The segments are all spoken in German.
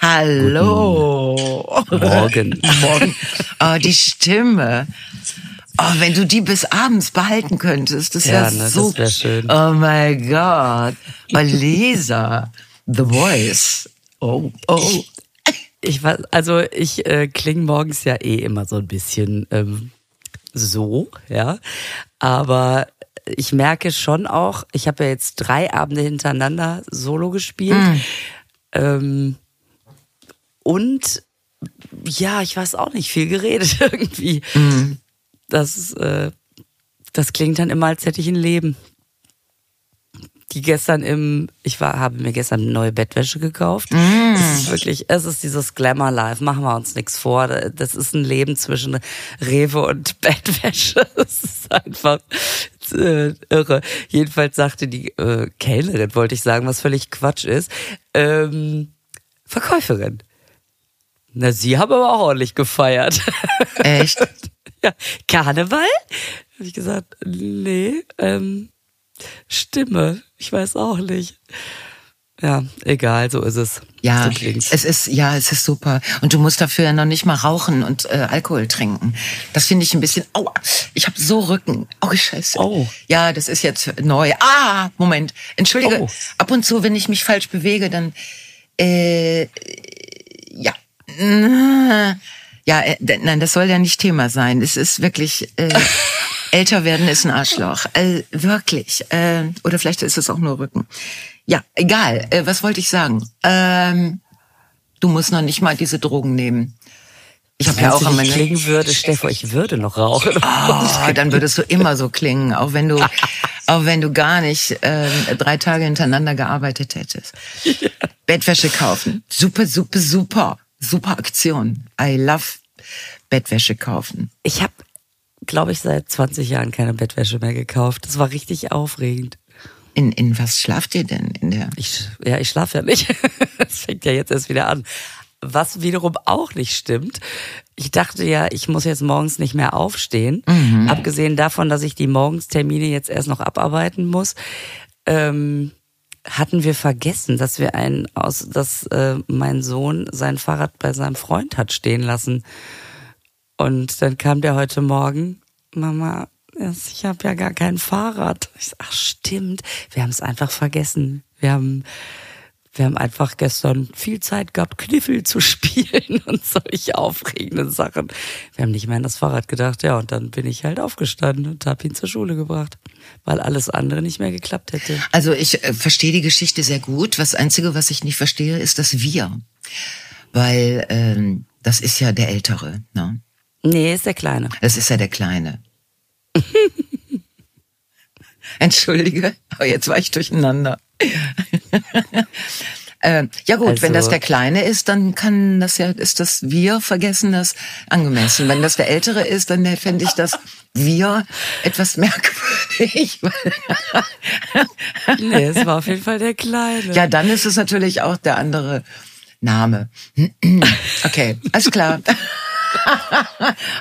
Hallo. Morgen. Morgen. Oh, die Stimme. Oh, wenn du die bis abends behalten könntest, das wäre Ja, ne, so. das wär schön. Oh mein Gott. Oh, Lisa. The Voice. Oh, oh. Ich weiß, also ich äh, klinge morgens ja eh immer so ein bisschen ähm, so, ja. Aber ich merke schon auch, ich habe ja jetzt drei Abende hintereinander Solo gespielt. Ähm, und ja, ich weiß auch nicht, viel geredet irgendwie. Das, äh, das klingt dann immer, als hätte ich ein Leben. Die gestern im, ich war, habe mir gestern eine neue Bettwäsche gekauft. Es ist wirklich, es ist dieses Glamour Life, machen wir uns nichts vor. Das ist ein Leben zwischen Rewe und Bettwäsche. Das ist einfach äh, irre. Jedenfalls sagte die äh, Kellnerin, wollte ich sagen, was völlig Quatsch ist, ähm, Verkäuferin. Na, sie haben aber auch ordentlich gefeiert. Echt? ja, Karneval? Habe ich gesagt, nee, ähm, Stimme. Ich weiß auch nicht. Ja, egal, so ist es. Ja, so es ist ja, es ist super. Und du musst dafür ja noch nicht mal rauchen und äh, Alkohol trinken. Das finde ich ein bisschen. Aua, ich habe so Rücken. Oh Scheiße. Oh. Ja, das ist jetzt neu. Ah, Moment. Entschuldige. Oh. Ab und zu, wenn ich mich falsch bewege, dann äh, ja. Ja, äh, nein, das soll ja nicht Thema sein. Es ist wirklich äh, älter werden ist ein Arschloch. Äh, wirklich. Äh, oder vielleicht ist es auch nur Rücken. Ja, egal. Äh, was wollte ich sagen? Ähm, du musst noch nicht mal diese Drogen nehmen. Ich habe ja auch immer klingen würde, Stefan, ich würde noch rauchen. Oh, dann würdest du immer so klingen, auch wenn du, auch wenn du gar nicht ähm, drei Tage hintereinander gearbeitet hättest. Bettwäsche kaufen, super, super, super, super Aktion. I love Bettwäsche kaufen. Ich habe, glaube ich, seit 20 Jahren keine Bettwäsche mehr gekauft. Das war richtig aufregend. In in was schlaft ihr denn in der? Ich, ja, ich schlafe ja nicht. Das fängt ja jetzt erst wieder an. Was wiederum auch nicht stimmt. Ich dachte ja, ich muss jetzt morgens nicht mehr aufstehen. Abgesehen davon, dass ich die Morgenstermine jetzt erst noch abarbeiten muss, ähm, hatten wir vergessen, dass wir einen aus, dass äh, mein Sohn sein Fahrrad bei seinem Freund hat stehen lassen. Und dann kam der heute Morgen, Mama, ich habe ja gar kein Fahrrad. Ich sag, ach stimmt, wir haben es einfach vergessen. Wir haben, wir haben einfach gestern viel Zeit gehabt, Kniffel zu spielen und solche aufregenden Sachen. Wir haben nicht mehr an das Fahrrad gedacht, ja, und dann bin ich halt aufgestanden und habe ihn zur Schule gebracht, weil alles andere nicht mehr geklappt hätte. Also ich äh, verstehe die Geschichte sehr gut. Das Einzige, was ich nicht verstehe, ist das Wir, weil ähm, das ist ja der Ältere. Ne? Nee, ist der Kleine. Das ist ja der Kleine. Entschuldige, aber jetzt war ich durcheinander. äh, ja gut, Also- wenn das der Kleine ist, dann kann das ja, ist das Wir vergessen das angemessen. Wenn das der Ältere ist, dann fände ich das Wir etwas merkwürdig. Nee, es war auf jeden Fall der Kleine. ja, dann ist es natürlich auch der andere Name. Okay, alles klar.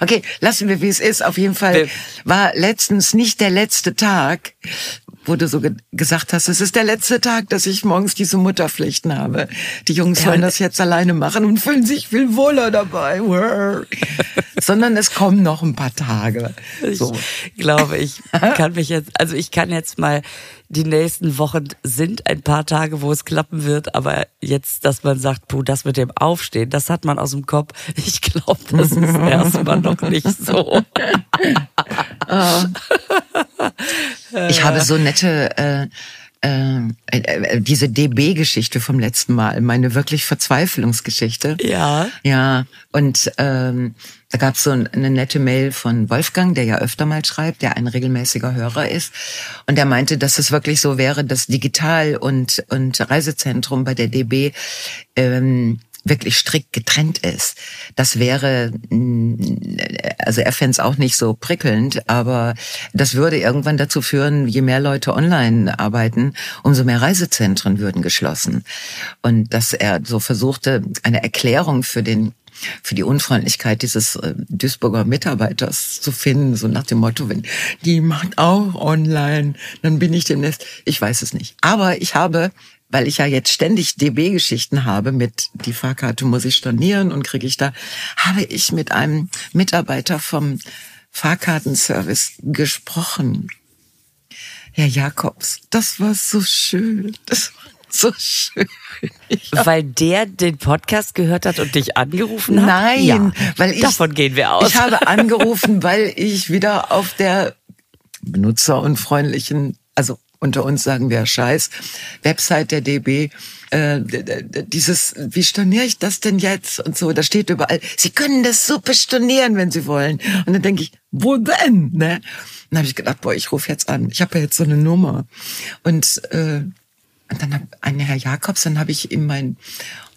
Okay, lassen wir, wie es ist. Auf jeden Fall war letztens nicht der letzte Tag, wo du so ge gesagt hast, es ist der letzte Tag, dass ich morgens diese Mutterpflichten habe. Die Jungs wollen das jetzt alleine machen und fühlen sich viel wohler dabei. Sondern es kommen noch ein paar Tage. So. Ich glaube, ich kann mich jetzt, also ich kann jetzt mal, die nächsten Wochen sind ein paar Tage, wo es klappen wird, aber jetzt, dass man sagt, puh, das mit dem Aufstehen, das hat man aus dem Kopf. Ich glaube, das ist erstmal noch nicht so. Ich habe so nette äh, äh, äh, diese DB-Geschichte vom letzten Mal, meine wirklich Verzweiflungsgeschichte. Ja. Ja, und ähm, da gab es so ein- eine nette Mail von Wolfgang, der ja öfter mal schreibt, der ein regelmäßiger Hörer ist. Und der meinte, dass es wirklich so wäre, dass Digital und, und Reisezentrum bei der DB ähm, wirklich strikt getrennt ist. Das wäre, mh, also er fände es auch nicht so prickelnd, aber das würde irgendwann dazu führen, je mehr Leute online arbeiten, umso mehr Reisezentren würden geschlossen. Und dass er so versuchte, eine Erklärung für den für die Unfreundlichkeit dieses äh, Duisburger Mitarbeiters zu finden, so nach dem Motto, wenn die macht auch online, dann bin ich demnächst, ich weiß es nicht. Aber ich habe weil ich ja jetzt ständig DB-Geschichten habe mit die Fahrkarte muss ich stornieren und kriege ich da, habe ich mit einem Mitarbeiter vom Fahrkartenservice gesprochen. Herr Jakobs, das war so schön. Das war so schön. Weil der den Podcast gehört hat und dich angerufen hat? Nein, ja, weil ich. Davon gehen wir aus. Ich habe angerufen, weil ich wieder auf der benutzerunfreundlichen, also unter uns sagen wir Scheiß, Website der DB, äh, dieses, wie storniere ich das denn jetzt? Und so, da steht überall, Sie können das super stornieren, wenn Sie wollen. Und dann denke ich, wo denn? Ne? dann habe ich gedacht, boah, ich rufe jetzt an. Ich habe ja jetzt so eine Nummer. Und, äh, und dann hab ein Herr Jakobs, dann habe ich ihm mein,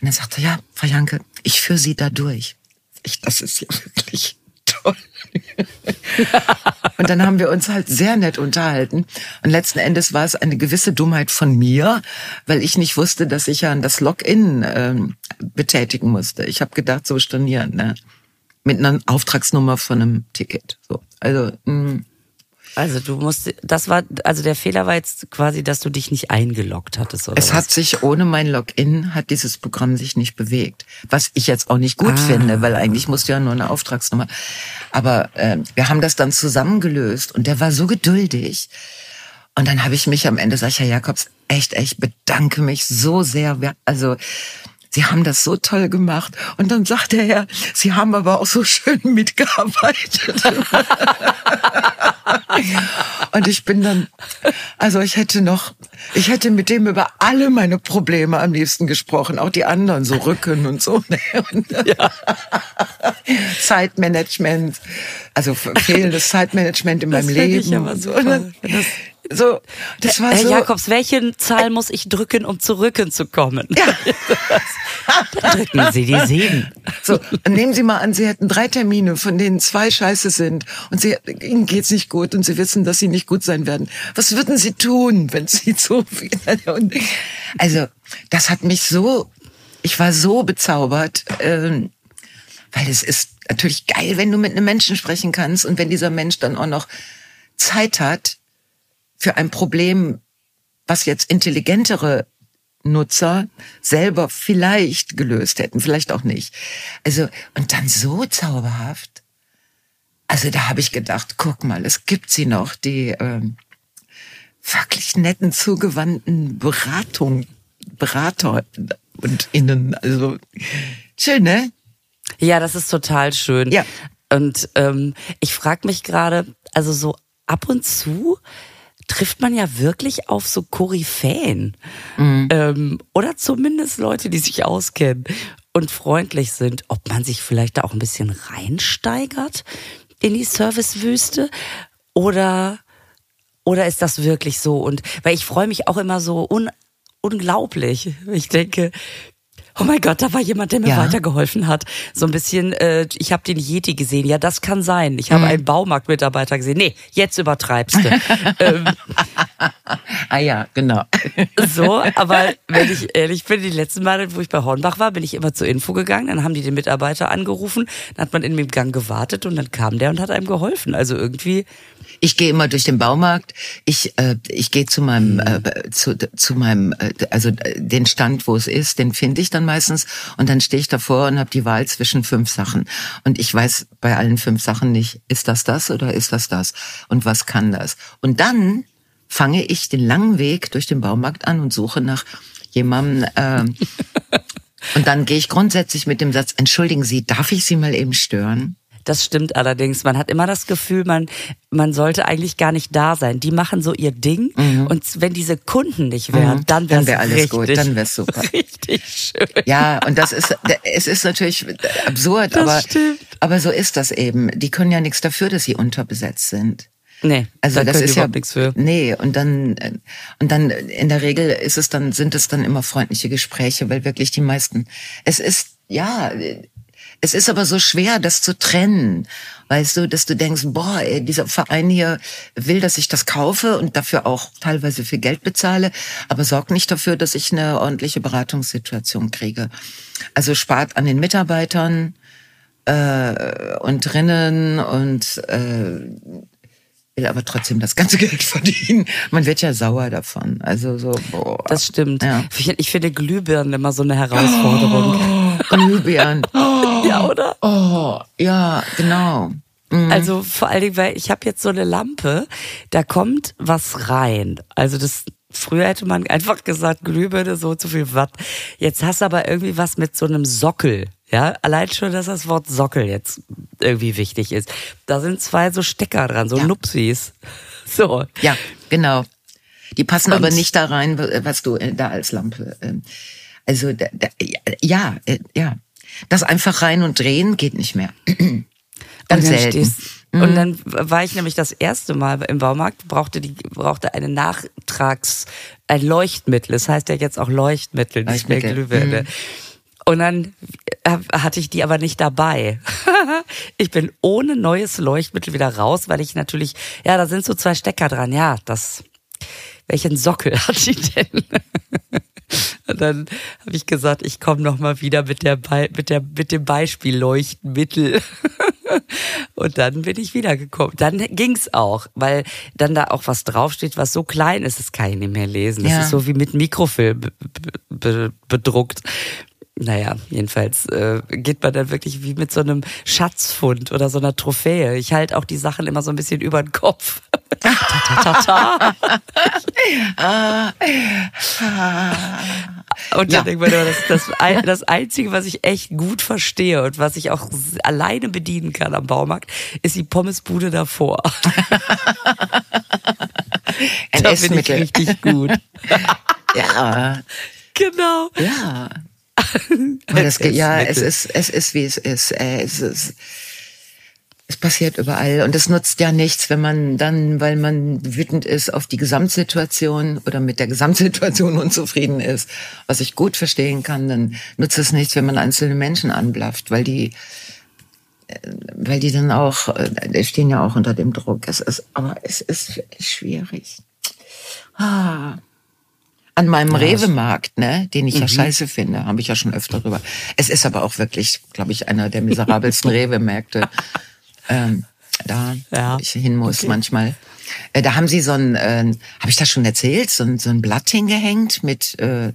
und er sagte, ja, Frau Janke, ich führe Sie da durch. Ich, das ist ja wirklich und dann haben wir uns halt sehr nett unterhalten. Und letzten Endes war es eine gewisse Dummheit von mir, weil ich nicht wusste, dass ich ja das Login ähm, betätigen musste. Ich habe gedacht, so stornieren, ne? Mit einer Auftragsnummer von einem Ticket. So. Also, mh. Also du musst, das war, also der Fehler war jetzt quasi, dass du dich nicht eingeloggt hattest, oder? Es was? hat sich ohne mein Login hat dieses Programm sich nicht bewegt, was ich jetzt auch nicht gut Ah. finde, weil eigentlich musst du ja nur eine Auftragsnummer. Aber äh, wir haben das dann zusammengelöst und der war so geduldig. Und dann habe ich mich am Ende, sag ich, Herr Jakobs, echt, echt bedanke mich so sehr. Also Sie haben das so toll gemacht. Und dann sagt er ja, Sie haben aber auch so schön mitgearbeitet. Und ich bin dann, also ich hätte noch, ich hätte mit dem über alle meine Probleme am liebsten gesprochen, auch die anderen, so Rücken und so. Zeitmanagement, also fehlendes Zeitmanagement in Das meinem fänd ich Leben. aber so, ne? So, das war Herr so. Jakobs, welchen Zahl muss ich drücken, um zu Rücken zu kommen? Ja. Dann drücken Sie die sieben. So, nehmen Sie mal an, Sie hätten drei Termine, von denen zwei scheiße sind und Sie, Ihnen geht's nicht gut und Sie wissen, dass Sie nicht gut sein werden. Was würden Sie tun, wenn Sie so viel... Also, das hat mich so... Ich war so bezaubert, ähm, weil es ist natürlich geil, wenn du mit einem Menschen sprechen kannst und wenn dieser Mensch dann auch noch Zeit hat für ein Problem, was jetzt intelligentere Nutzer selber vielleicht gelöst hätten, vielleicht auch nicht. Also, und dann so zauberhaft. Also da habe ich gedacht, guck mal, es gibt sie noch, die ähm, wirklich netten, zugewandten Beratung, Berater und Innen. Also schön, ne? Ja, das ist total schön. Ja. Und ähm, ich frage mich gerade, also so ab und zu trifft man ja wirklich auf so Koryphäen. Ähm, oder zumindest Leute, die sich auskennen und freundlich sind. Ob man sich vielleicht da auch ein bisschen reinsteigert in die Servicewüste oder oder ist das wirklich so? Und weil ich freue mich auch immer so un, unglaublich. Ich denke, oh mein Gott, da war jemand, der mir Ja. weitergeholfen hat. So ein bisschen, äh, ich habe den Yeti gesehen. Ja, das kann sein. Ich Mhm. habe einen Baumarktmitarbeiter gesehen. Nee, jetzt übertreibst du. ähm, Ah ja, genau. so, aber wenn ich ehrlich bin, die letzten Male, wo ich bei Hornbach war, bin ich immer zur Info gegangen, dann haben die den Mitarbeiter angerufen, dann hat man in dem Gang gewartet und dann kam der und hat einem geholfen. Also irgendwie, Ich gehe immer durch den Baumarkt. Ich äh, ich gehe zu meinem äh, zu, zu meinem äh, also äh, den Stand, wo es ist, den finde ich dann meistens und dann stehe ich davor und habe die Wahl zwischen fünf Sachen und ich weiß bei allen fünf Sachen nicht, ist das das oder ist das das und was kann das? Und dann fange ich den langen Weg durch den Baumarkt an und suche nach jemandem äh, und dann gehe ich grundsätzlich mit dem Satz, entschuldigen Sie, darf ich Sie mal eben stören? das stimmt allerdings. Man hat immer das Gefühl, man, man sollte eigentlich gar nicht da sein. Die machen so ihr Ding und wenn diese Kunden nicht wären, Mhm. dann wäre Dann wär alles richtig, gut, dann wär's super. Richtig schön. Ja, und das ist, es ist natürlich absurd, Das aber, stimmt. aber so ist das eben. Die können ja nichts dafür, dass sie unterbesetzt sind. Nee, Also da das ist ja nichts für. nee und dann äh, und dann in der Regel ist es dann sind es dann immer freundliche Gespräche, weil wirklich die meisten es ist ja es ist aber so schwer, das zu trennen. Weißt du, dass du denkst, boah, ey, dieser Verein hier will, dass ich das kaufe und dafür auch teilweise viel Geld bezahle, aber sorgt nicht dafür, dass ich eine ordentliche Beratungssituation kriege. Also spart an den Mitarbeitern äh, und drinnen und äh, will aber trotzdem das ganze Geld verdienen. Man wird ja sauer davon. Also so, boah. Das stimmt. Ja. Ich, finde Glühbirnen immer so eine Herausforderung. Oh, Glühbirnen. Oh, ja, oder? Oh, ja, genau. Mhm. Also vor allen Dingen, weil ich habe jetzt so eine Lampe, da kommt was rein. Also das Früher hätte man einfach gesagt, Glühbirne, so zu viel Watt. Jetzt hast du aber irgendwie was mit so einem Sockel. Ja, allein schon, dass das Wort Sockel jetzt irgendwie wichtig ist. Da sind zwei so Stecker dran, so ja. Nupsis. So. Ja, genau. Die passen Und aber nicht da rein, was du äh, da als Lampe. Ähm, also, ja, äh, ja. Das einfach rein und drehen geht nicht mehr. Ganz selten. Mhm. Und dann war ich nämlich das erste Mal im Baumarkt, brauchte die, brauchte eine Nachtrags, ein Leuchtmittel. Das heißt ja jetzt auch Leuchtmittel, nicht mehr Glühbirne. Mhm. Und dann hatte ich die aber nicht dabei. ich bin ohne neues Leuchtmittel wieder raus, weil ich natürlich, ja, da sind so zwei Stecker dran. Ja, das, welchen Sockel hat die denn? Und dann habe ich gesagt, ich komme noch mal wieder mit der mit der mit dem Beispiel Leuchtmittel. Und dann bin ich wiedergekommen. Dann ging's auch, weil dann da auch was draufsteht, was so klein ist, das kann ich nicht mehr lesen. Das ja. ist so wie mit Mikrofilm bedruckt. Naja, jedenfalls äh, geht man dann wirklich wie mit so einem Schatzfund oder so einer Trophäe. Ich halte auch die Sachen immer so ein bisschen über den Kopf. Und dann ja. denkt man das, das, das Einzige, was ich echt gut verstehe und was ich auch alleine bedienen kann am Baumarkt, ist die Pommesbude davor. Ein da bin ich richtig gut. ja. Genau. Ja. Das, ja, es ist, es ist, wie es ist. Es ist, es passiert überall und es nutzt ja nichts, wenn man dann, weil man wütend ist auf die Gesamtsituation oder mit der Gesamtsituation unzufrieden ist, was ich gut verstehen kann, dann nutzt es nichts, wenn man einzelne Menschen anblafft, weil die, äh, weil die dann auch, äh, die stehen ja auch unter dem Druck. Es ist, aber es ist schwierig. Ah an meinem ja, Rewe-Markt, ne, den ich mhm. ja scheiße finde, habe ich ja schon öfter drüber. Es ist aber auch wirklich, glaube ich, einer der miserabelsten Rewe-Märkte, ähm, da ja. ich hin muss okay. manchmal. Äh, da haben sie so ein, äh, habe ich das schon erzählt, so ein, so ein Blatt hingehängt mit äh,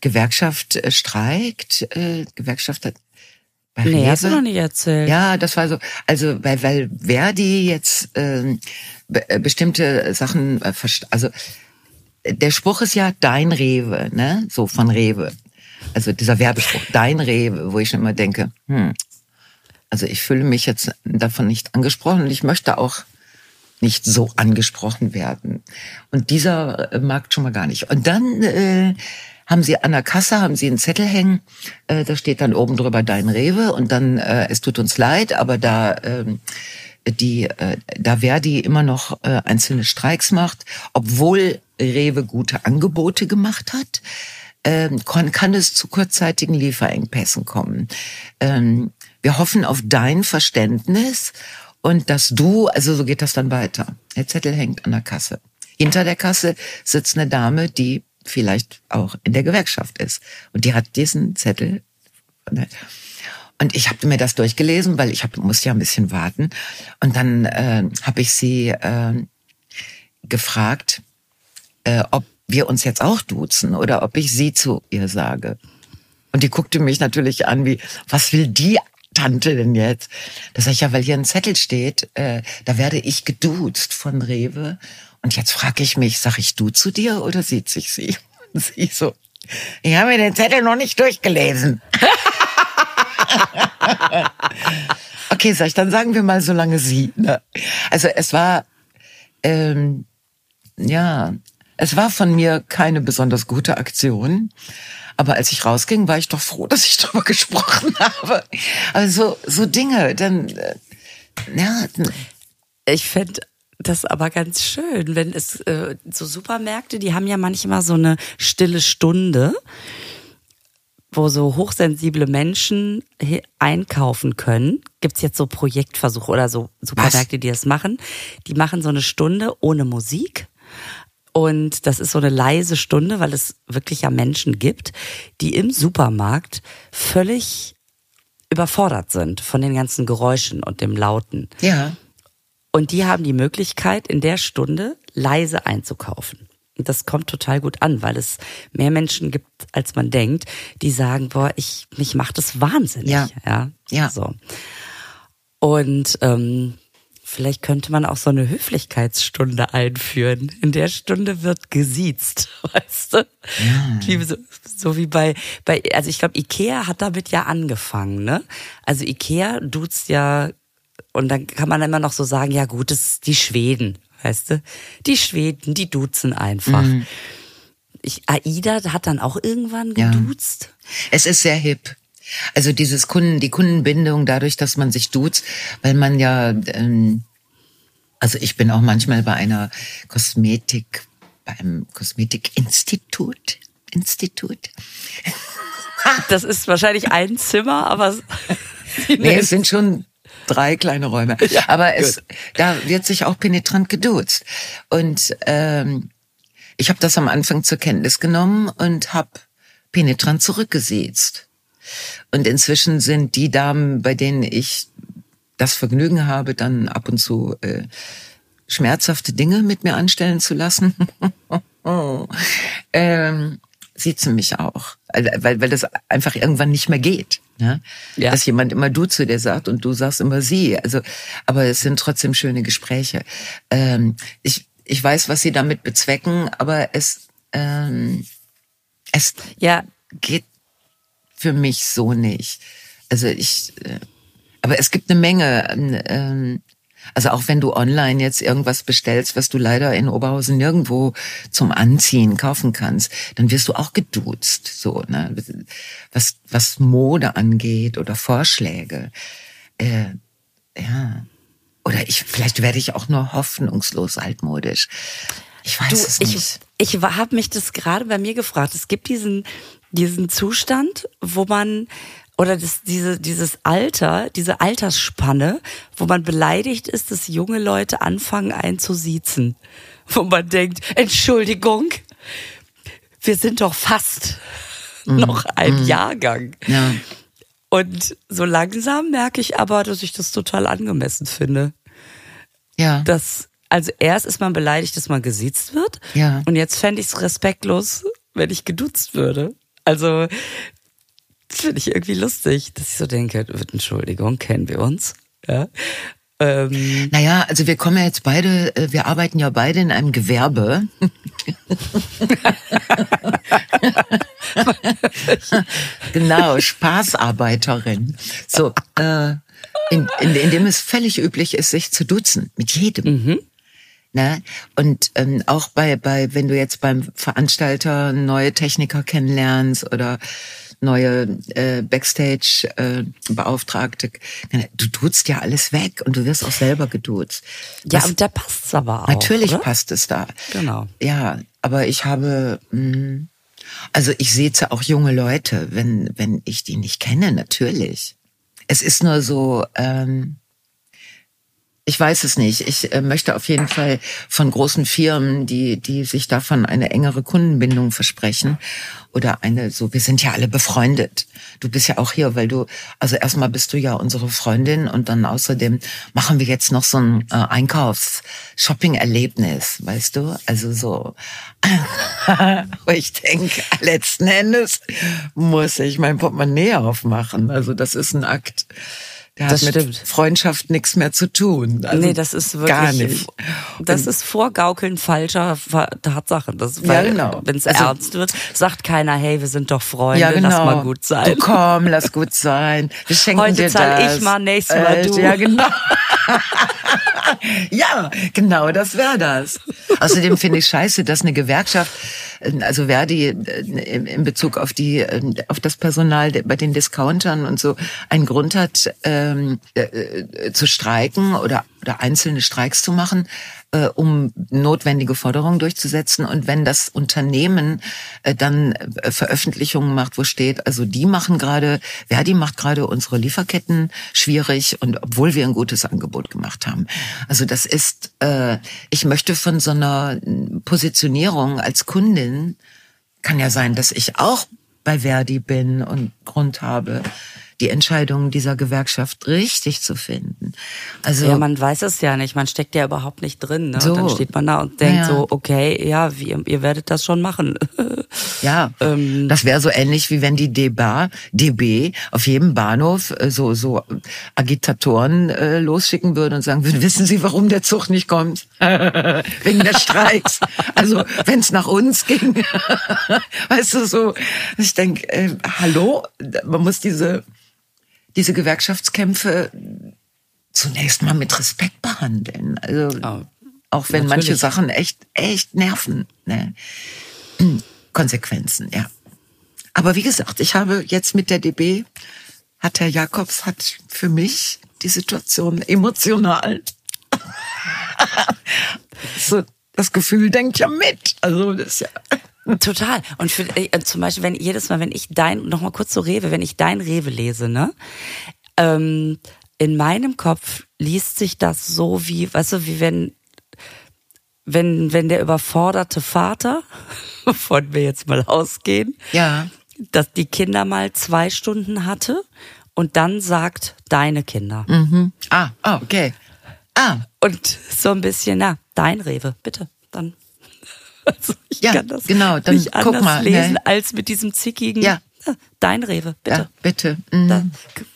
Gewerkschaft äh, streikt, äh, Gewerkschaft hat bei nee, Rewe. hast du noch nicht erzählt. Ja, das war so, also weil, weil Verdi jetzt ähm, äh, bestimmte Sachen, äh, also der Spruch ist ja dein Rewe, ne? So von Rewe. Also dieser Werbespruch, dein Rewe, wo ich immer denke, hm, also ich fühle mich jetzt davon nicht angesprochen und ich möchte auch nicht so angesprochen werden. Und dieser äh, mag schon mal gar nicht. Und dann äh, haben sie an der Kasse, haben sie einen Zettel hängen, äh, da steht dann oben drüber dein Rewe und dann, äh, es tut uns leid, aber da äh, die, äh, da Verdi immer noch äh, einzelne Streiks macht, obwohl Rewe gute Angebote gemacht hat, ähm, kann, es zu kurzzeitigen Lieferengpässen kommen. Ähm, wir hoffen auf dein Verständnis und dass du, also so geht das dann weiter. Der Zettel hängt an der Kasse. Hinter der Kasse sitzt eine Dame, die vielleicht auch in der Gewerkschaft ist. Und die hat diesen Zettel. Und ich habe mir das durchgelesen, weil ich hab, musste ja ein bisschen warten. Und dann äh, habe ich sie äh, gefragt, äh, ob wir uns jetzt auch duzen oder ob ich sie zu ihr sage. Und die guckte mich natürlich an, wie, was will die Tante denn jetzt? Da sag ich ja, weil hier ein Zettel steht, äh, da werde ich geduzt von Rewe. Und jetzt frage ich mich, sag ich du zu dir oder sieht sich sie? Und sie so, ich habe mir den Zettel noch nicht durchgelesen. okay, sag ich, dann sagen wir mal so lange sie. Ne? Also es war, ähm, ja, es war von mir keine besonders gute Aktion. Aber als ich rausging, war ich doch froh, dass ich darüber gesprochen habe. Also so Dinge, dann äh, ja. Ich fände das aber ganz schön, wenn es äh, so Supermärkte, die haben ja manchmal so eine stille Stunde, wo so hochsensible Menschen einkaufen können. Gibt's jetzt so Projektversuche oder so Supermärkte, die das machen? Die machen so eine Stunde ohne Musik und das ist so eine leise Stunde, weil es wirklich ja Menschen gibt, die im Supermarkt völlig überfordert sind von den ganzen Geräuschen und dem Lauten. Ja. Und die haben die Möglichkeit, in der Stunde leise einzukaufen. Und das kommt total gut an, weil es mehr Menschen gibt, als man denkt, die sagen, boah, ich, mich macht das wahnsinnig. Ja. Ja. Ja. So. Und ähm, vielleicht könnte man auch so eine Höflichkeitsstunde einführen. In der Stunde wird gesiezt, weißt du? Wie, so, so wie bei, bei, also ich glaube, Ikea hat damit ja angefangen, ne? Also Ikea duzt ja, und dann kann man immer noch so sagen, ja gut, das ist die Schweden, weißt du? Die Schweden, die duzen einfach. Ich, Aida hat dann auch irgendwann Ja. geduzt. Es ist sehr hip. Also dieses Kunden, die Kundenbindung dadurch, dass man sich duzt, weil man ja, ähm, also ich bin auch manchmal bei einer Kosmetik, bei einem Kosmetikinstitut, Institut. Das ist wahrscheinlich ein Zimmer, aber Nee, es sind schon drei kleine Räume. Aber es, da wird sich auch penetrant geduzt. Und ähm, ich habe das am Anfang zur Kenntnis genommen und habe penetrant zurückgesiezt. Und inzwischen sind die Damen, bei denen ich das Vergnügen habe, dann ab und zu äh, schmerzhafte Dinge mit mir anstellen zu lassen, ähm, sieht sie mich auch. Also, Weil, weil das einfach irgendwann nicht mehr geht. Ne? Ja. Dass jemand immer du zu dir sagt und du sagst immer sie. Also, aber es sind trotzdem schöne Gespräche. Ähm, ich, ich weiß, was sie damit bezwecken, aber es, ähm, es ja, geht für mich so nicht. Also ich, äh, aber es gibt eine Menge, ähm, also auch wenn du online jetzt irgendwas bestellst, was du leider in Oberhausen nirgendwo zum Anziehen kaufen kannst, dann wirst du auch geduzt, so, ne, was, was Mode angeht oder Vorschläge, äh, ja. Oder ich, vielleicht werde ich auch nur hoffnungslos altmodisch. Ich weiß Du, es ich, nicht. ich habe mich das gerade bei mir gefragt. Es gibt diesen, diesen Zustand, wo man oder das, diese, dieses Alter, diese Altersspanne, wo man beleidigt ist, dass junge Leute anfangen einzusiezen. Wo man denkt, Entschuldigung, wir sind doch fast noch ein Jahrgang. Ja. Und so langsam merke ich aber, dass ich das total angemessen finde. Ja. dass, also erst ist man beleidigt, dass man gesiezt wird. Ja. Und jetzt fände ich es respektlos, wenn ich geduzt würde. Also, das finde ich irgendwie lustig, dass ich so denke, Entschuldigung, kennen wir uns? Ja. Ähm, Naja, also wir kommen ja jetzt beide, äh, wir arbeiten ja beide in einem Gewerbe. genau, Spaßarbeiterin. So, äh, in, in, in dem es völlig üblich ist, sich zu duzen. Mit jedem. Ne? Und ähm, auch bei, bei, wenn du jetzt beim Veranstalter neue Techniker kennenlernst oder neue äh, Backstage-Beauftragte, du duzt ja alles weg und du wirst auch selber geduzt. ja, Was- und da passt's aber auch. Natürlich oder? passt es da. Genau. Ja, aber ich habe, mh, also ich sehe ja auch junge Leute, wenn, wenn ich die nicht kenne, natürlich. Es ist nur so, ähm, ich weiß es nicht. Ich äh, möchte auf jeden Fall von großen Firmen, die, die sich davon eine engere Kundenbindung versprechen oder eine, so, wir sind ja alle befreundet. Du bist ja auch hier, weil du, also erstmal bist du ja unsere Freundin und dann außerdem machen wir jetzt noch so ein äh, Einkaufs-Shopping-Erlebnis, weißt du? Also so, ich denke, letzten Endes muss ich mein Portemonnaie aufmachen. Also das ist ein Akt. Der Das hat mit stimmt. Freundschaft nichts mehr zu tun. Also nee, das ist wirklich. gar nicht. Das ist Vorgaukeln falscher Tatsachen. Das, Ja, weil, genau. Wenn es Also- ernst wird, sagt keiner, hey, wir sind doch Freunde, Ja, genau. lass mal gut sein. Du komm, lass gut sein. Wir schenken Heute dir zahl das. ich mal, nächstes Mal Äh, du. Ja, genau. ja, genau, das wäre das. Außerdem finde ich scheiße, dass eine Gewerkschaft, äh, also Verdi äh, in Bezug auf die, äh, auf das Personal bei den Discountern und so einen Grund hat, ähm, äh, äh, zu streiken oder, oder einzelne Streiks zu machen, äh, um notwendige Forderungen durchzusetzen. Und wenn das Unternehmen äh, dann äh, Veröffentlichungen macht, wo steht, also die machen gerade, Verdi macht gerade unsere Lieferketten schwierig und obwohl wir ein gutes Angebot gemacht haben. Also das ist, äh, ich möchte von so einer Positionierung als Kundin, kann ja sein, dass ich auch bei Verdi bin und Grund habe, die Entscheidungen dieser Gewerkschaft richtig zu finden. Also ja, man weiß es ja nicht, man steckt ja überhaupt nicht drin. Ne? So. Und dann steht man da und denkt Ja. so, okay, ja, wie, ihr werdet das schon machen. Ja, Ähm, das wäre so ähnlich wie wenn die DBA, DB auf jedem Bahnhof äh, so so Agitatoren äh, losschicken würde und sagen würde, wissen Sie, warum der Zug nicht kommt? Wegen der Streiks. also wenn es nach uns ging, weißt du so. Ich denke, äh, hallo, man muss diese diese Gewerkschaftskämpfe zunächst mal mit Respekt behandeln. Also Ja, auch wenn manche natürlich. Sachen echt echt nerven. Ne? Konsequenzen, ja. Aber wie gesagt, ich habe jetzt mit der DB, hat Herr Jakobs, hat für mich die Situation emotional. so, das Gefühl denkt ja mit. Also das ist ja. Total. Und für, äh, zum Beispiel, wenn jedes Mal, wenn ich dein, noch mal kurz zu Rewe, wenn ich dein Rewe lese, ne, ähm, in meinem Kopf liest sich das so wie, weißt du, wie wenn, wenn, wenn der überforderte Vater, von wir jetzt mal ausgehen, Ja. dass die Kinder mal zwei Stunden hatte und dann sagt deine Kinder. Mhm. Ah, ah, okay. Ah, Und so ein bisschen, na, dein Rewe, bitte, dann. Also ich Ja, kann das genau, dann nicht guck anders mal, lesen ne? als mit diesem zickigen. Ja. Dein Rewe, bitte. ja, bitte. Mhm. Da,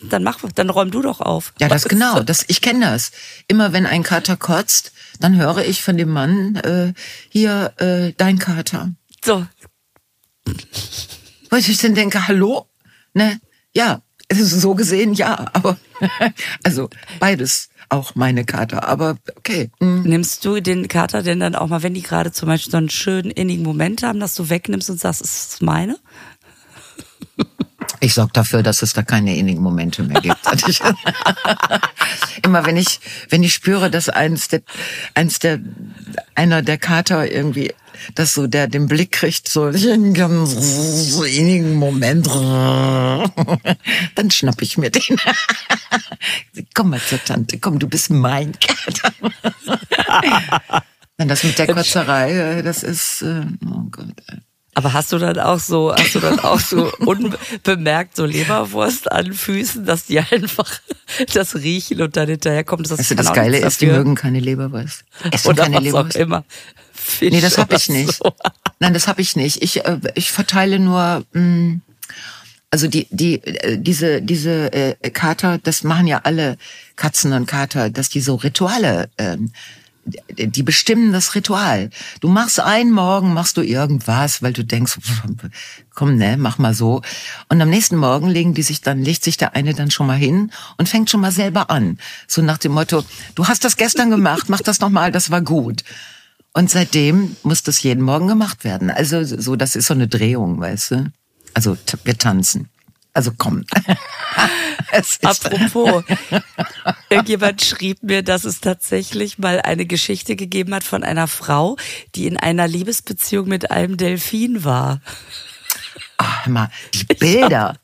dann mach, dann räum du doch auf. Ja, das genau. Das, ich kenne das. Immer wenn ein Kater kotzt, dann höre ich von dem Mann äh, hier äh, dein Kater. So, Wo ich dann denke, hallo, ne? Ja, es ist so gesehen ja, aber also beides auch meine Kater. Aber okay. hm. nimmst du den Kater denn dann auch mal, wenn die gerade zum Beispiel so einen schönen innigen Moment haben, dass du wegnimmst und sagst, es ist meine? Ich sorge dafür, dass es da keine innigen Momente mehr gibt. Immer wenn ich, wenn ich spüre, dass eins der, eins der, einer der Kater irgendwie, dass so der den Blick kriegt, so einen ganz so innigen Moment, dann schnapp ich mir den. komm mal zur Tante, komm, du bist mein Kater. Dann das mit der Kotzerei, äh, das ist, äh, oh Gott. Aber hast du dann auch so, hast du dann auch so unbemerkt so Leberwurst an Füßen, dass die einfach das riechen und dann hinterherkommt? Das Weißt du, das Geile ist, die dafür. mögen keine Leberwurst. Essen oder keine was Leberwurst. auch immer. Fisch Nee, das habe ich nicht. So. Nein, das habe ich nicht. Ich, äh, ich verteile nur, mh, also die, die, äh, diese, diese äh, Kater, das machen ja alle Katzen und Kater, dass die so Rituale, die die bestimmen das Ritual. Du machst einen Morgen, machst du irgendwas, weil du denkst, komm, ne, mach mal so. Und am nächsten Morgen legen die sich dann, legt sich der eine dann schon mal hin und fängt schon mal selber an. So nach dem Motto, du hast das gestern gemacht, mach das nochmal, das war gut. Und seitdem muss das jeden Morgen gemacht werden. Also so, das ist so eine Drehung, weißt du? Also wir tanzen. Also komm. Apropos, irgendjemand schrieb mir, dass es tatsächlich mal eine Geschichte gegeben hat von einer Frau, die in einer Liebesbeziehung mit einem Delfin war. Ah, hör mal, die Bilder.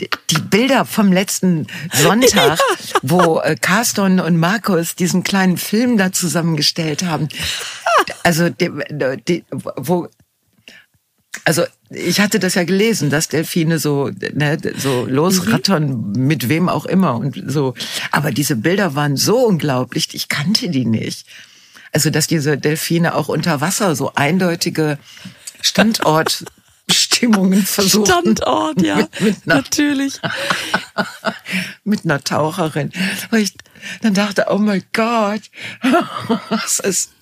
Die, Bilder vom letzten Sonntag, wo äh, Carston und Markus diesen kleinen Film da zusammengestellt haben. Also, die, die, wo, also ich hatte das ja gelesen, dass Delfine so, ne, so losrattern mit wem auch immer und so. Aber diese Bilder waren so unglaublich, ich kannte die nicht. Also, dass diese Delfine auch unter Wasser so eindeutige Standortbestimmungen versuchen. Standort, ja, Mit, mit, einer, natürlich. mit einer Taucherin. Weil ich dann dachte, oh mein Gott, das ist,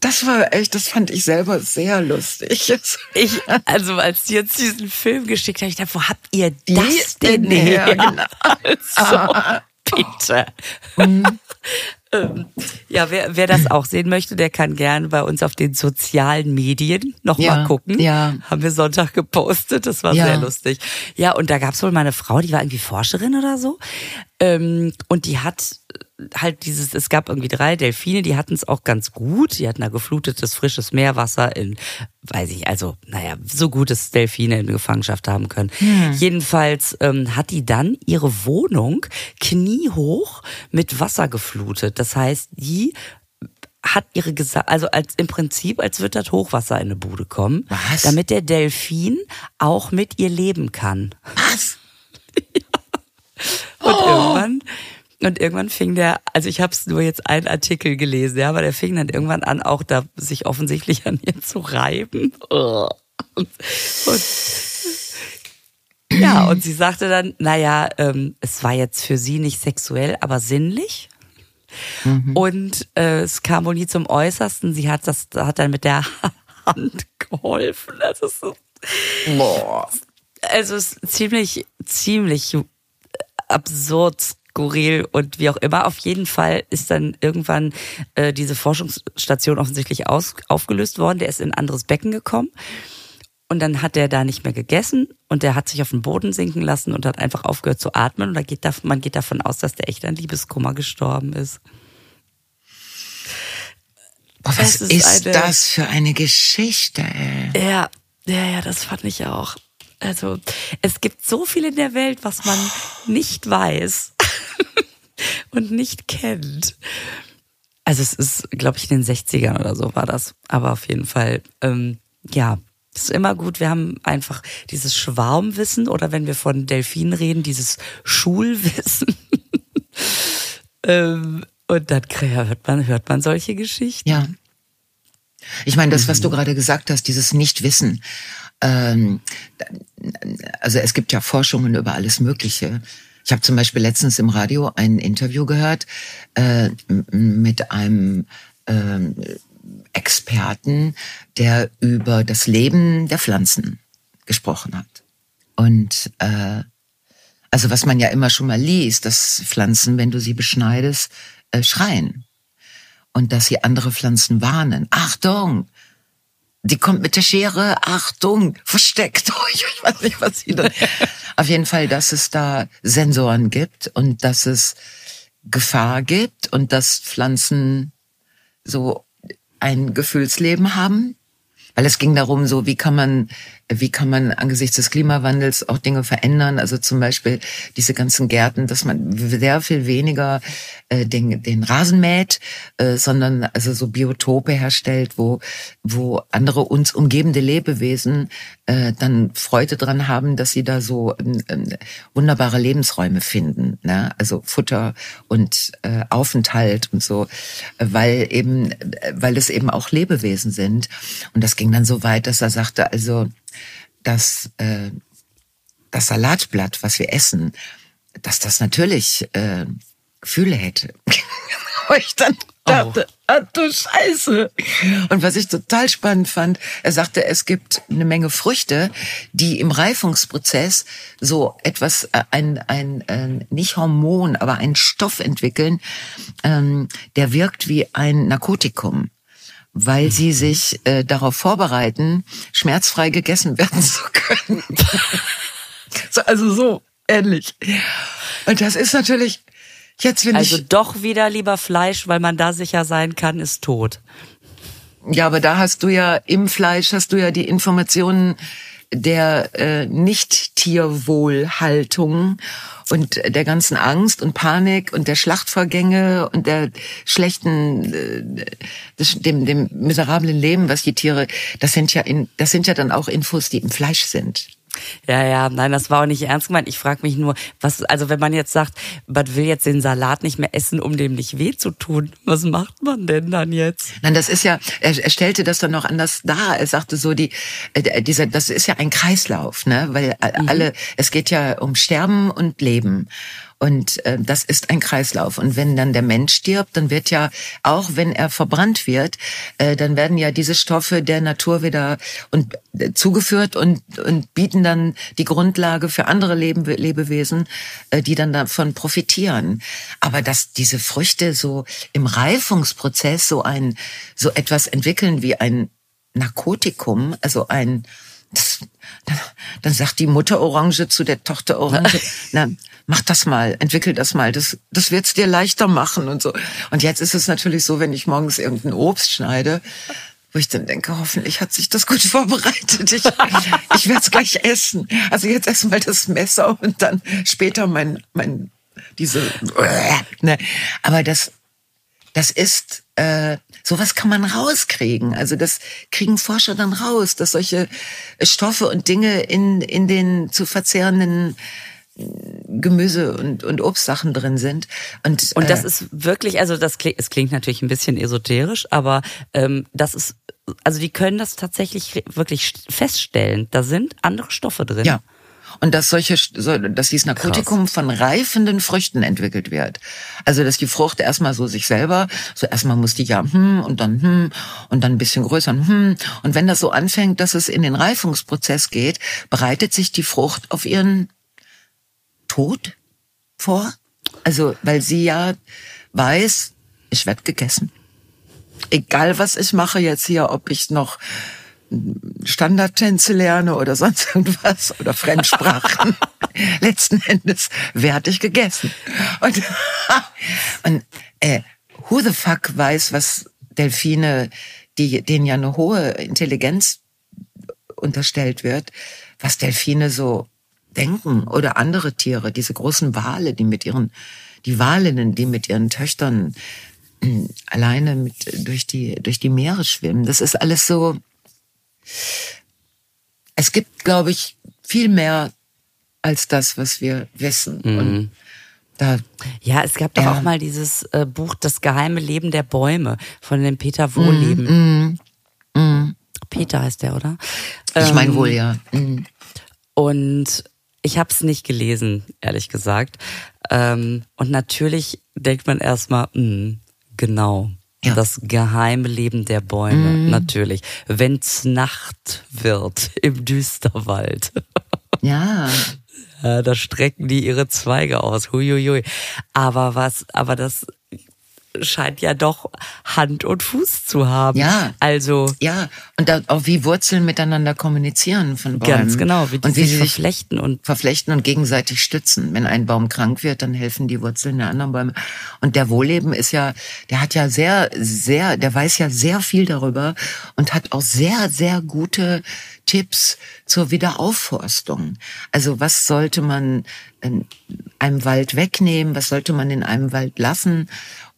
das war echt, das fand ich selber sehr lustig. Ich, also als die jetzt diesen Film geschickt haben, ich dachte, wo habt ihr Die das denn her? her? Genau. Also, bitte. Ähm, ja, wer, wer das auch sehen möchte, der kann gerne bei uns auf den sozialen Medien nochmal Ja, gucken. ja. Haben wir Sonntag gepostet, das war Ja. sehr lustig. Ja, und da gab's wohl mal eine Frau, die war irgendwie Forscherin oder so. Ähm, und die hat halt dieses, es gab irgendwie drei Delfine, die hatten es auch ganz gut. Die hatten da geflutetes, frisches Meerwasser in, weiß ich, also, naja, so gut, dass Delfine in Gefangenschaft haben können. Jedenfalls ähm, hat die dann ihre Wohnung kniehoch mit Wasser geflutet. Das heißt, die hat ihre Gesa also als im Prinzip, als wird das Hochwasser in eine Bude kommen, Was? damit der Delfin auch mit ihr leben kann. Was? Und oh. irgendwann und irgendwann fing der, also ich habe es nur jetzt einen Artikel gelesen, ja, aber der fing dann irgendwann an, auch da sich offensichtlich an ihr zu reiben. Und, und, ja, und sie sagte dann, naja, ähm, es war jetzt für sie nicht sexuell, aber sinnlich. Mhm. Und äh, es kam wohl nie zum Äußersten. Sie hat das, hat dann mit der Hand geholfen. Das ist so. Boah. Also es ist ziemlich, ziemlich absurd, skurril und wie auch immer. Auf jeden Fall ist dann irgendwann äh, diese Forschungsstation offensichtlich aus, aufgelöst worden. Der ist in ein anderes Becken gekommen. Und dann hat er da nicht mehr gegessen und der hat sich auf den Boden sinken lassen und hat einfach aufgehört zu atmen. Und da geht da, man geht davon aus, dass der echt an Liebeskummer gestorben ist. Boah, was ist, ist eine, das für eine Geschichte? Ey? Ja, ja, ja, das fand ich auch. Also es gibt so viel in der Welt, was man nicht weiß und nicht kennt. Also es ist, glaube ich, in den 60ern oder so war das. Aber auf jeden Fall, ähm, ja, das ist immer gut. Wir haben einfach dieses Schwarmwissen oder wenn wir von Delfinen reden, dieses Schulwissen. ähm, und dann hört man, hört man solche Geschichten. Ja. Ich meine, das, was du mhm. gerade gesagt hast, dieses Nichtwissen. Ähm, also es gibt ja Forschungen über alles Mögliche. Ich habe zum Beispiel letztens im Radio ein Interview gehört äh, mit einem äh, Experten, der über das Leben der Pflanzen gesprochen hat. Und äh, also was man ja immer schon mal liest, dass Pflanzen, wenn du sie beschneidest, äh, schreien. Und dass sie andere Pflanzen warnen. Achtung! Die kommt mit der Schere, Achtung, versteckt euch. Ich weiß nicht, was sie da. Auf jeden Fall, dass es da Sensoren gibt und dass es Gefahr gibt und dass Pflanzen so ein Gefühlsleben haben. Weil es ging darum, so wie kann man wie kann man angesichts des Klimawandels auch Dinge verändern? Also zum Beispiel diese ganzen Gärten, dass man sehr viel weniger äh, den, den Rasen mäht, äh, sondern also so Biotope herstellt, wo, wo andere uns umgebende Lebewesen äh, dann Freude dran haben, dass sie da so äh, wunderbare Lebensräume finden. Ne? Also Futter und äh, Aufenthalt und so, weil eben, weil es eben auch Lebewesen sind. Und das ging dann so weit, dass er sagte, also dass äh, das Salatblatt, was wir essen, dass das natürlich äh, Gefühle hätte. Wo ich dann dachte, oh. ah, du Scheiße. Und was ich total spannend fand, er sagte, es gibt eine Menge Früchte, die im Reifungsprozess so etwas, äh, ein, ein, ein nicht Hormon, aber einen Stoff entwickeln, ähm, der wirkt wie ein Narkotikum weil sie sich äh, darauf vorbereiten, schmerzfrei gegessen werden zu können. so, also so ähnlich. Und das ist natürlich jetzt wenn also ich doch wieder lieber Fleisch, weil man da sicher sein kann, ist tot. Ja, aber da hast du ja im Fleisch hast du ja die Informationen der äh, Nicht-Tierwohlhaltung und der ganzen Angst und Panik und der Schlachtvorgänge und der schlechten, äh, dem, dem miserablen Leben, was die Tiere, das sind ja in, das sind ja dann auch Infos, die im Fleisch sind. Ja, ja, nein, das war auch nicht ernst gemeint. Ich frage mich nur, was, also wenn man jetzt sagt, man will jetzt den Salat nicht mehr essen, um dem nicht weh zu tun, was macht man denn dann jetzt? Nein, das ist ja, er, er stellte das dann noch anders dar. Er sagte so, die, äh, dieser, das ist ja ein Kreislauf, ne, weil mhm. alle, es geht ja um Sterben und Leben. Und äh, das ist ein Kreislauf. Und wenn dann der Mensch stirbt, dann wird ja, auch wenn er verbrannt wird, äh, dann werden ja diese Stoffe der Natur wieder und äh, zugeführt und, und bieten dann die Grundlage für andere Leben, Lebewesen, äh, die dann davon profitieren. Aber dass diese Früchte so im Reifungsprozess so ein, so etwas entwickeln wie ein Narkotikum, also ein, das, dann sagt die Mutter Orange zu der Tochter Orange, na, mach das mal, entwickel das mal, das, das wird's dir leichter machen und so. Und jetzt ist es natürlich so, wenn ich morgens irgendein Obst schneide, wo ich dann denke, hoffentlich hat sich das gut vorbereitet. Ich, ich werde es gleich essen. Also jetzt erstmal das Messer und dann später mein, mein, diese, ne. Aber das, das ist, äh, sowas kann man rauskriegen. Also das kriegen Forscher dann raus, dass solche Stoffe und Dinge in, in den zu verzehrenden Gemüse und, und Obstsachen drin sind. Und, und das äh, ist wirklich, also das klingt, es klingt natürlich ein bisschen esoterisch, aber ähm, das ist, also die können das tatsächlich wirklich feststellen. Da sind andere Stoffe drin. Ja. Und dass solche, dass dieses Narkotikum Krass. von reifenden Früchten entwickelt wird. Also, dass die Frucht erstmal so sich selber, so erstmal muss die ja hm und dann hm und dann ein bisschen größer hm. Und wenn das so anfängt, dass es in den Reifungsprozess geht, bereitet sich die Frucht auf ihren Tod vor. Also, weil sie ja weiß, ich werde gegessen. Egal was ich mache jetzt hier, ob ich noch Standardtänze lerne oder sonst irgendwas oder Fremdsprachen. Letzten Endes werde ich gegessen. Und, und äh, who the fuck weiß, was Delfine, die, denen ja eine hohe Intelligenz unterstellt wird, was Delfine so denken oder andere Tiere, diese großen Wale, die mit ihren, die Walinnen, die mit ihren Töchtern äh, alleine mit, durch die, durch die Meere schwimmen. Das ist alles so, es gibt, glaube ich, viel mehr als das, was wir wissen. Mhm. Und da, ja, es gab doch auch mal dieses äh, Buch Das geheime Leben der Bäume von dem Peter Wohleben. Mm, mm, mm. Peter heißt der, oder? Ich meine ähm, wohl, ja. Mm. Und ich habe es nicht gelesen, ehrlich gesagt. Ähm, und natürlich denkt man erstmal, mh, genau. Ja. Das geheime Leben der Bäume, mm. natürlich. Wenn's Nacht wird im Düsterwald. Ja. ja. Da strecken die ihre Zweige aus. Huiuiui. Aber was, aber das scheint ja doch Hand und Fuß zu haben. Ja. Also. Ja. Und auch wie Wurzeln miteinander kommunizieren von Bäumen. Ganz genau. Wie und wie sie sich verflechten und. Verflechten und gegenseitig stützen. Wenn ein Baum krank wird, dann helfen die Wurzeln der anderen Bäume. Und der Wohlleben ist ja, der hat ja sehr, sehr, der weiß ja sehr viel darüber und hat auch sehr, sehr gute Tipps zur Wiederaufforstung. Also was sollte man in einem Wald wegnehmen? Was sollte man in einem Wald lassen?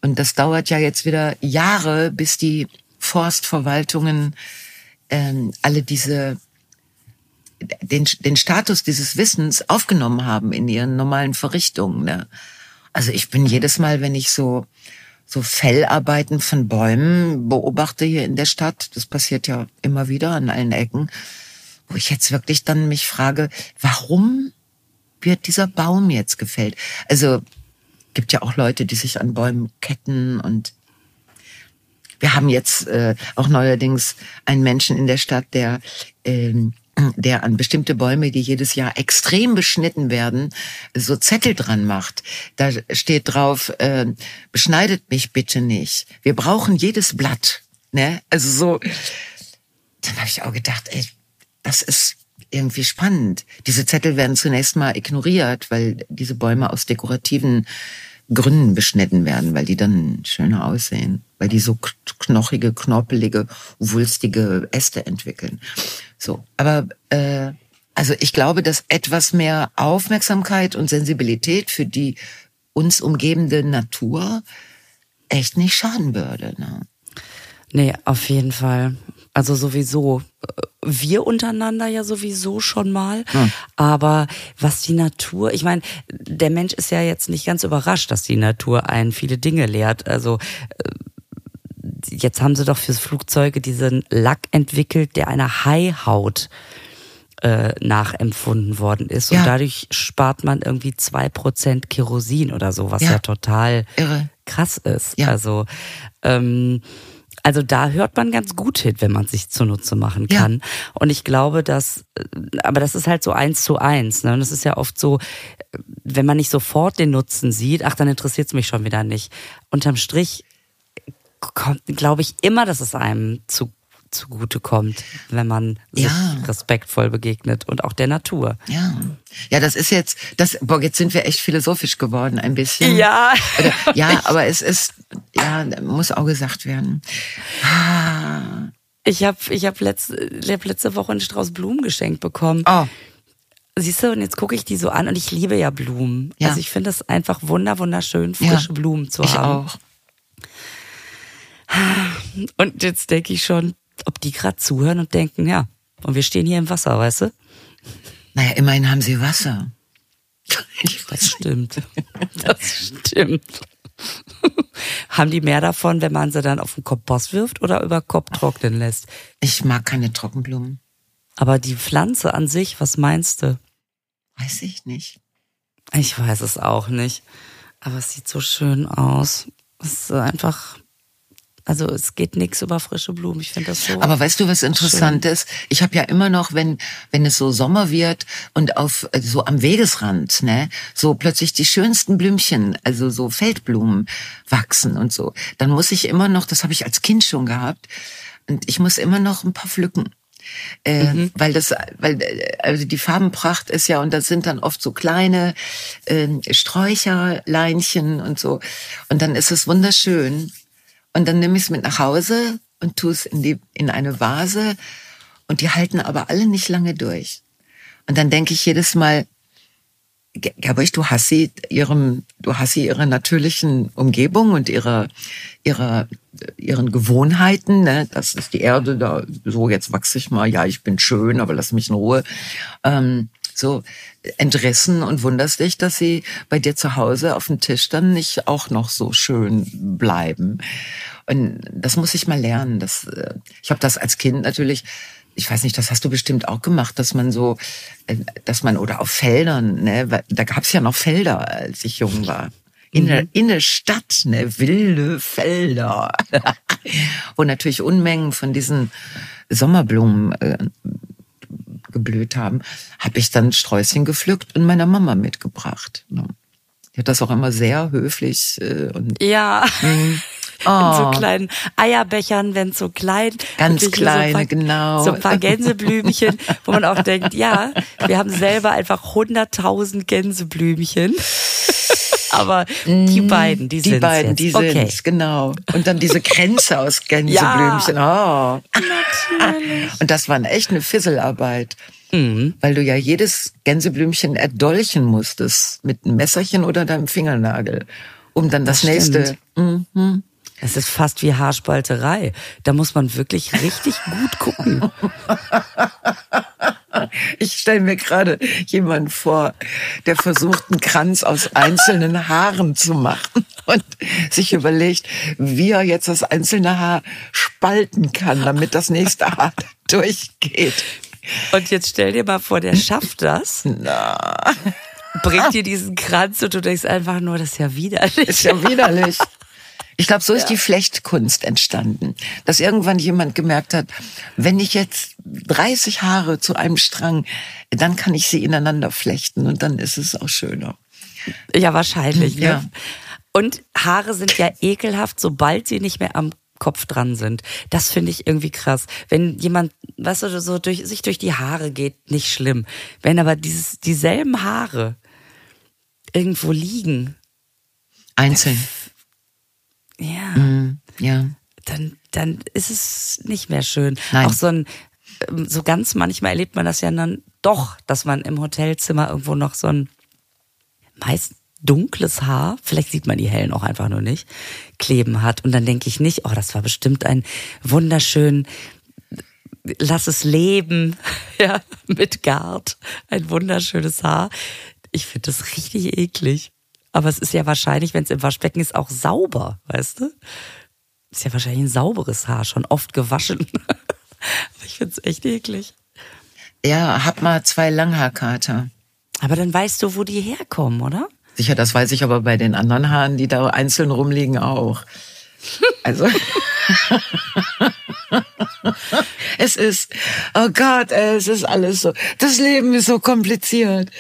Und das dauert ja jetzt wieder Jahre, bis die Forstverwaltungen ähm, alle diese den, den Status dieses Wissens aufgenommen haben in ihren normalen Verrichtungen. Ne? Also ich bin jedes Mal, wenn ich so so Fellarbeiten von Bäumen beobachte hier in der Stadt, das passiert ja immer wieder an allen Ecken, wo ich jetzt wirklich dann mich frage, warum wird dieser Baum jetzt gefällt? Also gibt ja auch Leute, die sich an Bäumen ketten und wir haben jetzt äh, auch neuerdings einen Menschen in der Stadt, der ähm, der an bestimmte Bäume, die jedes Jahr extrem beschnitten werden, so Zettel dran macht. Da steht drauf, äh, beschneidet mich bitte nicht. Wir brauchen jedes Blatt. Ne? Also so, dann habe ich auch gedacht, ey, das ist irgendwie spannend. Diese Zettel werden zunächst mal ignoriert, weil diese Bäume aus dekorativen Gründen beschnitten werden, weil die dann schöner aussehen, weil die so knochige, knorpelige, wulstige Äste entwickeln. So, aber äh, also ich glaube, dass etwas mehr Aufmerksamkeit und Sensibilität für die uns umgebende Natur echt nicht schaden würde. Ne? Nee, auf jeden Fall. Also sowieso. Wir untereinander ja sowieso schon mal. Ja. Aber was die Natur, ich meine, der Mensch ist ja jetzt nicht ganz überrascht, dass die Natur einen viele Dinge lehrt. Also äh, jetzt haben sie doch fürs Flugzeuge diesen Lack entwickelt, der einer Haihaut äh, nachempfunden worden ist. Ja. Und dadurch spart man irgendwie zwei Prozent Kerosin oder so, was ja, ja total Irre. krass ist. Ja. Also ähm, also da hört man ganz gut hin, wenn man sich zunutze machen kann. Ja. Und ich glaube, dass, äh, aber das ist halt so eins zu eins. Ne? Und es ist ja oft so, wenn man nicht sofort den Nutzen sieht, ach, dann interessiert es mich schon wieder nicht. Unterm Strich glaube ich immer, dass es einem zu zugute kommt, wenn man sich ja. respektvoll begegnet und auch der Natur. Ja. Ja, das ist jetzt, das, boah, jetzt sind wir echt philosophisch geworden, ein bisschen. Ja. Oder, ja, aber es ist, ja, muss auch gesagt werden. Ah. Ich habe ich hab letzte, letzte Woche einen Strauß Blumen geschenkt bekommen. Oh. Siehst du, und jetzt gucke ich die so an und ich liebe ja Blumen. Ja. Also ich finde es einfach wunder, wunderschön, frische ja, Blumen zu haben. Ich auch. Und jetzt denke ich schon, ob die gerade zuhören und denken, ja, und wir stehen hier im Wasser, weißt du? Naja, immerhin haben sie Wasser. Das stimmt. Das stimmt. Haben die mehr davon, wenn man sie dann auf den Kompost wirft oder über Kopf trocknen lässt? Ich mag keine Trockenblumen. Aber die Pflanze an sich, was meinst du? Weiß ich nicht. Ich weiß es auch nicht. Aber es sieht so schön aus. Es ist einfach also es geht nichts über frische Blumen. Ich finde das so. Aber weißt du, was interessant schön. ist? Ich habe ja immer noch, wenn wenn es so Sommer wird und auf so am Wegesrand, ne, so plötzlich die schönsten Blümchen, also so Feldblumen wachsen und so, dann muss ich immer noch, das habe ich als Kind schon gehabt, und ich muss immer noch ein paar pflücken. Äh, mhm. weil das, weil also die Farbenpracht ist ja und das sind dann oft so kleine äh, Sträucherleinchen und so und dann ist es wunderschön und dann nehme ich es mit nach Hause und tue es in, die, in eine Vase. Und die halten aber alle nicht lange durch. Und dann denke ich jedes Mal, Gerbrich, du hast sie ihrem, du hast sie ihrer natürlichen Umgebung und ihrer, ihrer, ihren Gewohnheiten, ne? Das ist die Erde, da, so jetzt wachse ich mal, ja, ich bin schön, aber lass mich in Ruhe. Ähm, so entrissen und wunderst dich, dass sie bei dir zu Hause auf dem Tisch dann nicht auch noch so schön bleiben. Und das muss ich mal lernen. Das, äh, ich habe das als Kind natürlich ich weiß nicht, das hast du bestimmt auch gemacht, dass man so, äh, dass man oder auf Feldern, ne, da gab's ja noch Felder, als ich jung war. In, mhm. der, in der Stadt, ne, wilde Felder, wo natürlich Unmengen von diesen Sommerblumen äh, geblüht haben, habe ich dann Sträußchen gepflückt und meiner Mama mitgebracht. Ne. Die hat das auch immer sehr höflich äh, und ja. Mh. In so kleinen Eierbechern, wenn so klein. Ganz kleine, so paar, genau. So ein paar Gänseblümchen, wo man auch denkt, ja, wir haben selber einfach hunderttausend Gänseblümchen. Aber die mm, beiden, die, sind Die beiden, jetzt. die okay. sind's, genau. Und dann diese Kränze aus Gänseblümchen. Ja, oh. Natürlich. Und das war echt eine Fisselarbeit. Mhm. Weil du ja jedes Gänseblümchen erdolchen musstest mit einem Messerchen oder deinem Fingernagel, um dann das, das nächste. Mhm. Es ist fast wie Haarspalterei. Da muss man wirklich richtig gut gucken. Ich stelle mir gerade jemanden vor, der versucht, einen Kranz aus einzelnen Haaren zu machen und sich überlegt, wie er jetzt das einzelne Haar spalten kann, damit das nächste Haar durchgeht. Und jetzt stell dir mal vor, der schafft das. Na. Bringt dir diesen Kranz und du denkst einfach nur, das ist ja widerlich. Ist ja widerlich. Ich glaube, so ist ja. die Flechtkunst entstanden, dass irgendwann jemand gemerkt hat, wenn ich jetzt 30 Haare zu einem Strang, dann kann ich sie ineinander flechten und dann ist es auch schöner. Ja, wahrscheinlich. Ne? Ja. Und Haare sind ja ekelhaft, sobald sie nicht mehr am Kopf dran sind. Das finde ich irgendwie krass. Wenn jemand, weißt du, so durch, sich durch die Haare geht, nicht schlimm. Wenn aber dieses, dieselben Haare irgendwo liegen. Einzeln. Ja. Mm, ja. Dann, dann ist es nicht mehr schön. Nein. Auch so ein, ähm, so ganz manchmal erlebt man das ja dann doch, dass man im Hotelzimmer irgendwo noch so ein meist dunkles Haar, vielleicht sieht man die hellen auch einfach nur nicht, kleben hat. Und dann denke ich nicht, oh, das war bestimmt ein wunderschön, lass es leben, ja, mit Gart, ein wunderschönes Haar. Ich finde das richtig eklig. Aber es ist ja wahrscheinlich, wenn es im Waschbecken ist, auch sauber, weißt du? Ist ja wahrscheinlich ein sauberes Haar, schon oft gewaschen. ich finde es echt eklig. Ja, hab mal zwei Langhaarkater. Aber dann weißt du, wo die herkommen, oder? Sicher, das weiß ich aber bei den anderen Haaren, die da einzeln rumliegen, auch. Also. es ist, oh Gott, es ist alles so. Das Leben ist so kompliziert.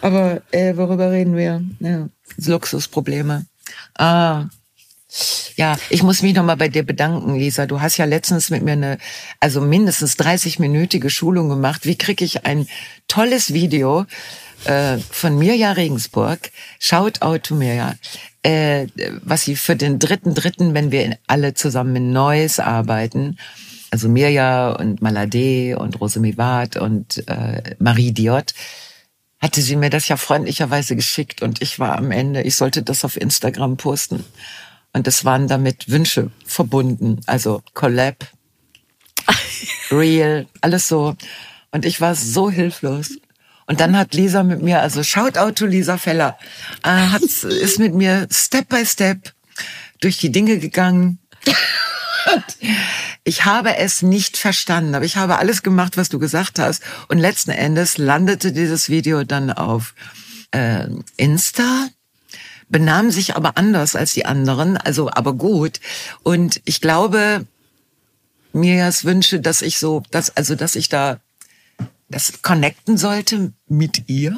Aber äh, worüber reden wir? Ja. Luxusprobleme. Ah. Ja, ich muss mich nochmal bei dir bedanken, Lisa. Du hast ja letztens mit mir eine, also mindestens 30-minütige Schulung gemacht. Wie kriege ich ein tolles Video äh, von Mirja Regensburg? Shout out to Mirja. Äh, was sie für den dritten, dritten, wenn wir alle zusammen in Neues arbeiten, also Mirja und Malade und Rose Mivat und äh, Marie Diot, hatte sie mir das ja freundlicherweise geschickt und ich war am Ende, ich sollte das auf Instagram posten. Und es waren damit Wünsche verbunden, also Collab, Real, alles so. Und ich war so hilflos. Und dann hat Lisa mit mir, also Shoutout to Lisa Feller, äh, hat, ist mit mir Step by Step durch die Dinge gegangen. ich habe es nicht verstanden, aber ich habe alles gemacht, was du gesagt hast. Und letzten Endes landete dieses Video dann auf äh, Insta, benahm sich aber anders als die anderen, also aber gut. Und ich glaube, mir es wünsche, dass ich so, dass, also dass ich da das connecten sollte mit ihr,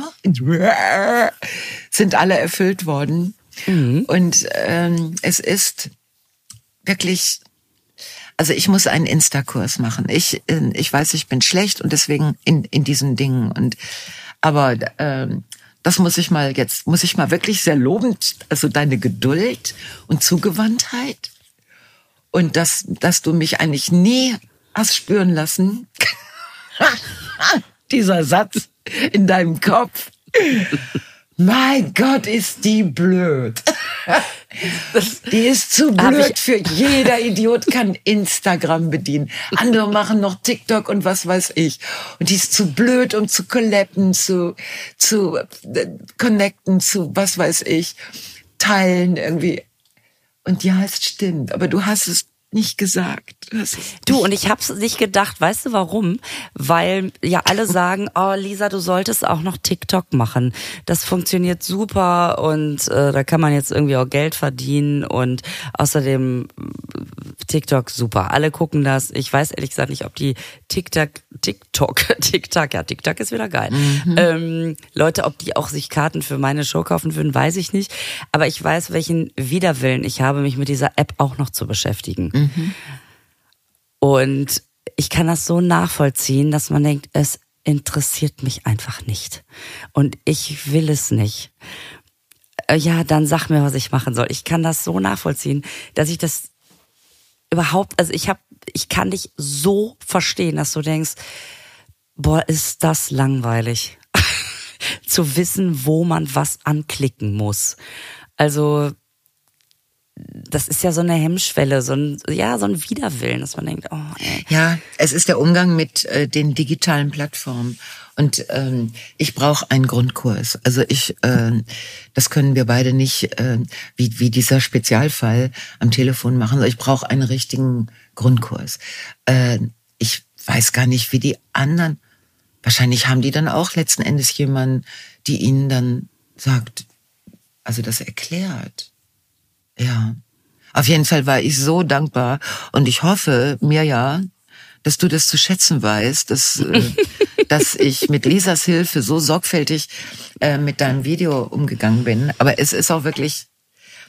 sind alle erfüllt worden. Mhm. Und ähm, es ist wirklich, also ich muss einen Insta-Kurs machen. Ich, äh, ich weiß, ich bin schlecht und deswegen in, in diesen Dingen. Und aber ähm, das muss ich mal jetzt, muss ich mal wirklich sehr lobend, also deine Geduld und Zugewandtheit und dass, dass du mich eigentlich nie hast spüren lassen. Dieser Satz in deinem Kopf. Mein Gott, ist die blöd. Die ist zu blöd für jeder Idiot kann Instagram bedienen. Andere machen noch TikTok und was weiß ich. Und die ist zu blöd, um zu collappen, zu, zu äh, connecten, zu was weiß ich, teilen irgendwie. Und ja, es stimmt. Aber du hast es nicht gesagt. Du, und ich hab's nicht gedacht, weißt du warum? Weil ja alle sagen, oh Lisa, du solltest auch noch TikTok machen. Das funktioniert super und äh, da kann man jetzt irgendwie auch Geld verdienen und außerdem TikTok super. Alle gucken das. Ich weiß ehrlich gesagt nicht, ob die TikTok, TikTok, TikTok, ja, TikTok ist wieder geil. Mhm. Ähm, Leute, ob die auch sich Karten für meine Show kaufen würden, weiß ich nicht. Aber ich weiß, welchen Widerwillen ich habe, mich mit dieser App auch noch zu beschäftigen. Mhm. Mhm. Und ich kann das so nachvollziehen, dass man denkt, es interessiert mich einfach nicht. Und ich will es nicht. Äh, ja, dann sag mir, was ich machen soll. Ich kann das so nachvollziehen, dass ich das überhaupt, also ich habe, ich kann dich so verstehen, dass du denkst, boah, ist das langweilig, zu wissen, wo man was anklicken muss. Also das ist ja so eine Hemmschwelle, so ein, ja, so ein Widerwillen, dass man denkt, oh, ey. Ja, es ist der Umgang mit äh, den digitalen Plattformen. Und ähm, ich brauche einen Grundkurs. Also ich, äh, das können wir beide nicht, äh, wie, wie dieser Spezialfall am Telefon machen. Ich brauche einen richtigen Grundkurs. Äh, ich weiß gar nicht, wie die anderen. Wahrscheinlich haben die dann auch letzten Endes jemanden, die ihnen dann sagt, also das erklärt. Ja. Auf jeden Fall war ich so dankbar und ich hoffe, mir ja, dass du das zu schätzen weißt, dass, äh, dass ich mit Lisas Hilfe so sorgfältig äh, mit deinem Video umgegangen bin. Aber es ist auch wirklich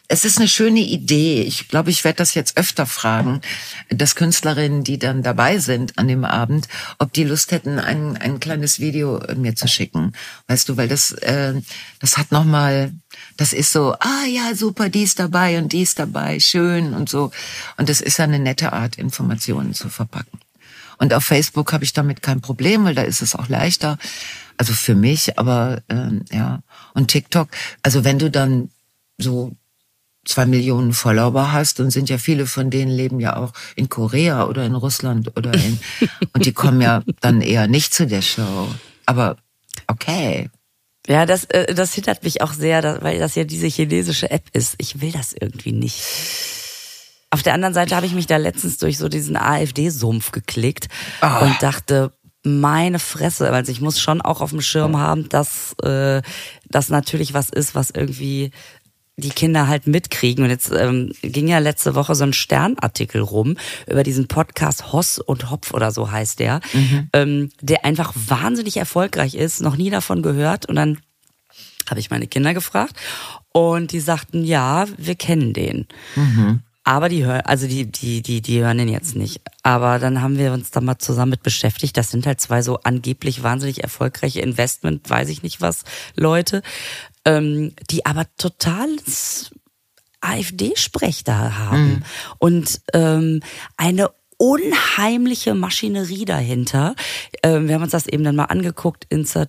es ist eine schöne Idee. Ich glaube, ich werde das jetzt öfter fragen, dass Künstlerinnen, die dann dabei sind an dem Abend, ob die Lust hätten, ein, ein kleines Video mir zu schicken. Weißt du, weil das, äh, das hat nochmal, das ist so, ah ja, super, die ist dabei und die ist dabei, schön und so. Und das ist ja eine nette Art, Informationen zu verpacken. Und auf Facebook habe ich damit kein Problem, weil da ist es auch leichter. Also für mich, aber äh, ja. Und TikTok, also wenn du dann so zwei Millionen Follower hast, und sind ja viele von denen leben ja auch in Korea oder in Russland oder in, und die kommen ja dann eher nicht zu der Show. Aber okay. Ja, das, äh, das hindert mich auch sehr, weil das ja diese chinesische App ist. Ich will das irgendwie nicht. Auf der anderen Seite habe ich mich da letztens durch so diesen AfD-Sumpf geklickt oh. und dachte, meine Fresse, also ich muss schon auch auf dem Schirm haben, dass äh, das natürlich was ist, was irgendwie die Kinder halt mitkriegen. Und jetzt ähm, ging ja letzte Woche so ein Sternartikel rum über diesen Podcast Hoss und Hopf oder so heißt der, mhm. ähm, der einfach wahnsinnig erfolgreich ist, noch nie davon gehört. Und dann habe ich meine Kinder gefragt und die sagten, ja, wir kennen den. Mhm. Aber die hören, also die, die, die, die hören den jetzt nicht. Aber dann haben wir uns da mal zusammen mit beschäftigt. Das sind halt zwei so angeblich wahnsinnig erfolgreiche Investment, weiß ich nicht was, Leute ähm, die aber totales AfD-Sprech da haben mhm. und ähm, eine unheimliche Maschinerie dahinter. Ähm, wir haben uns das eben dann mal angeguckt, Insta,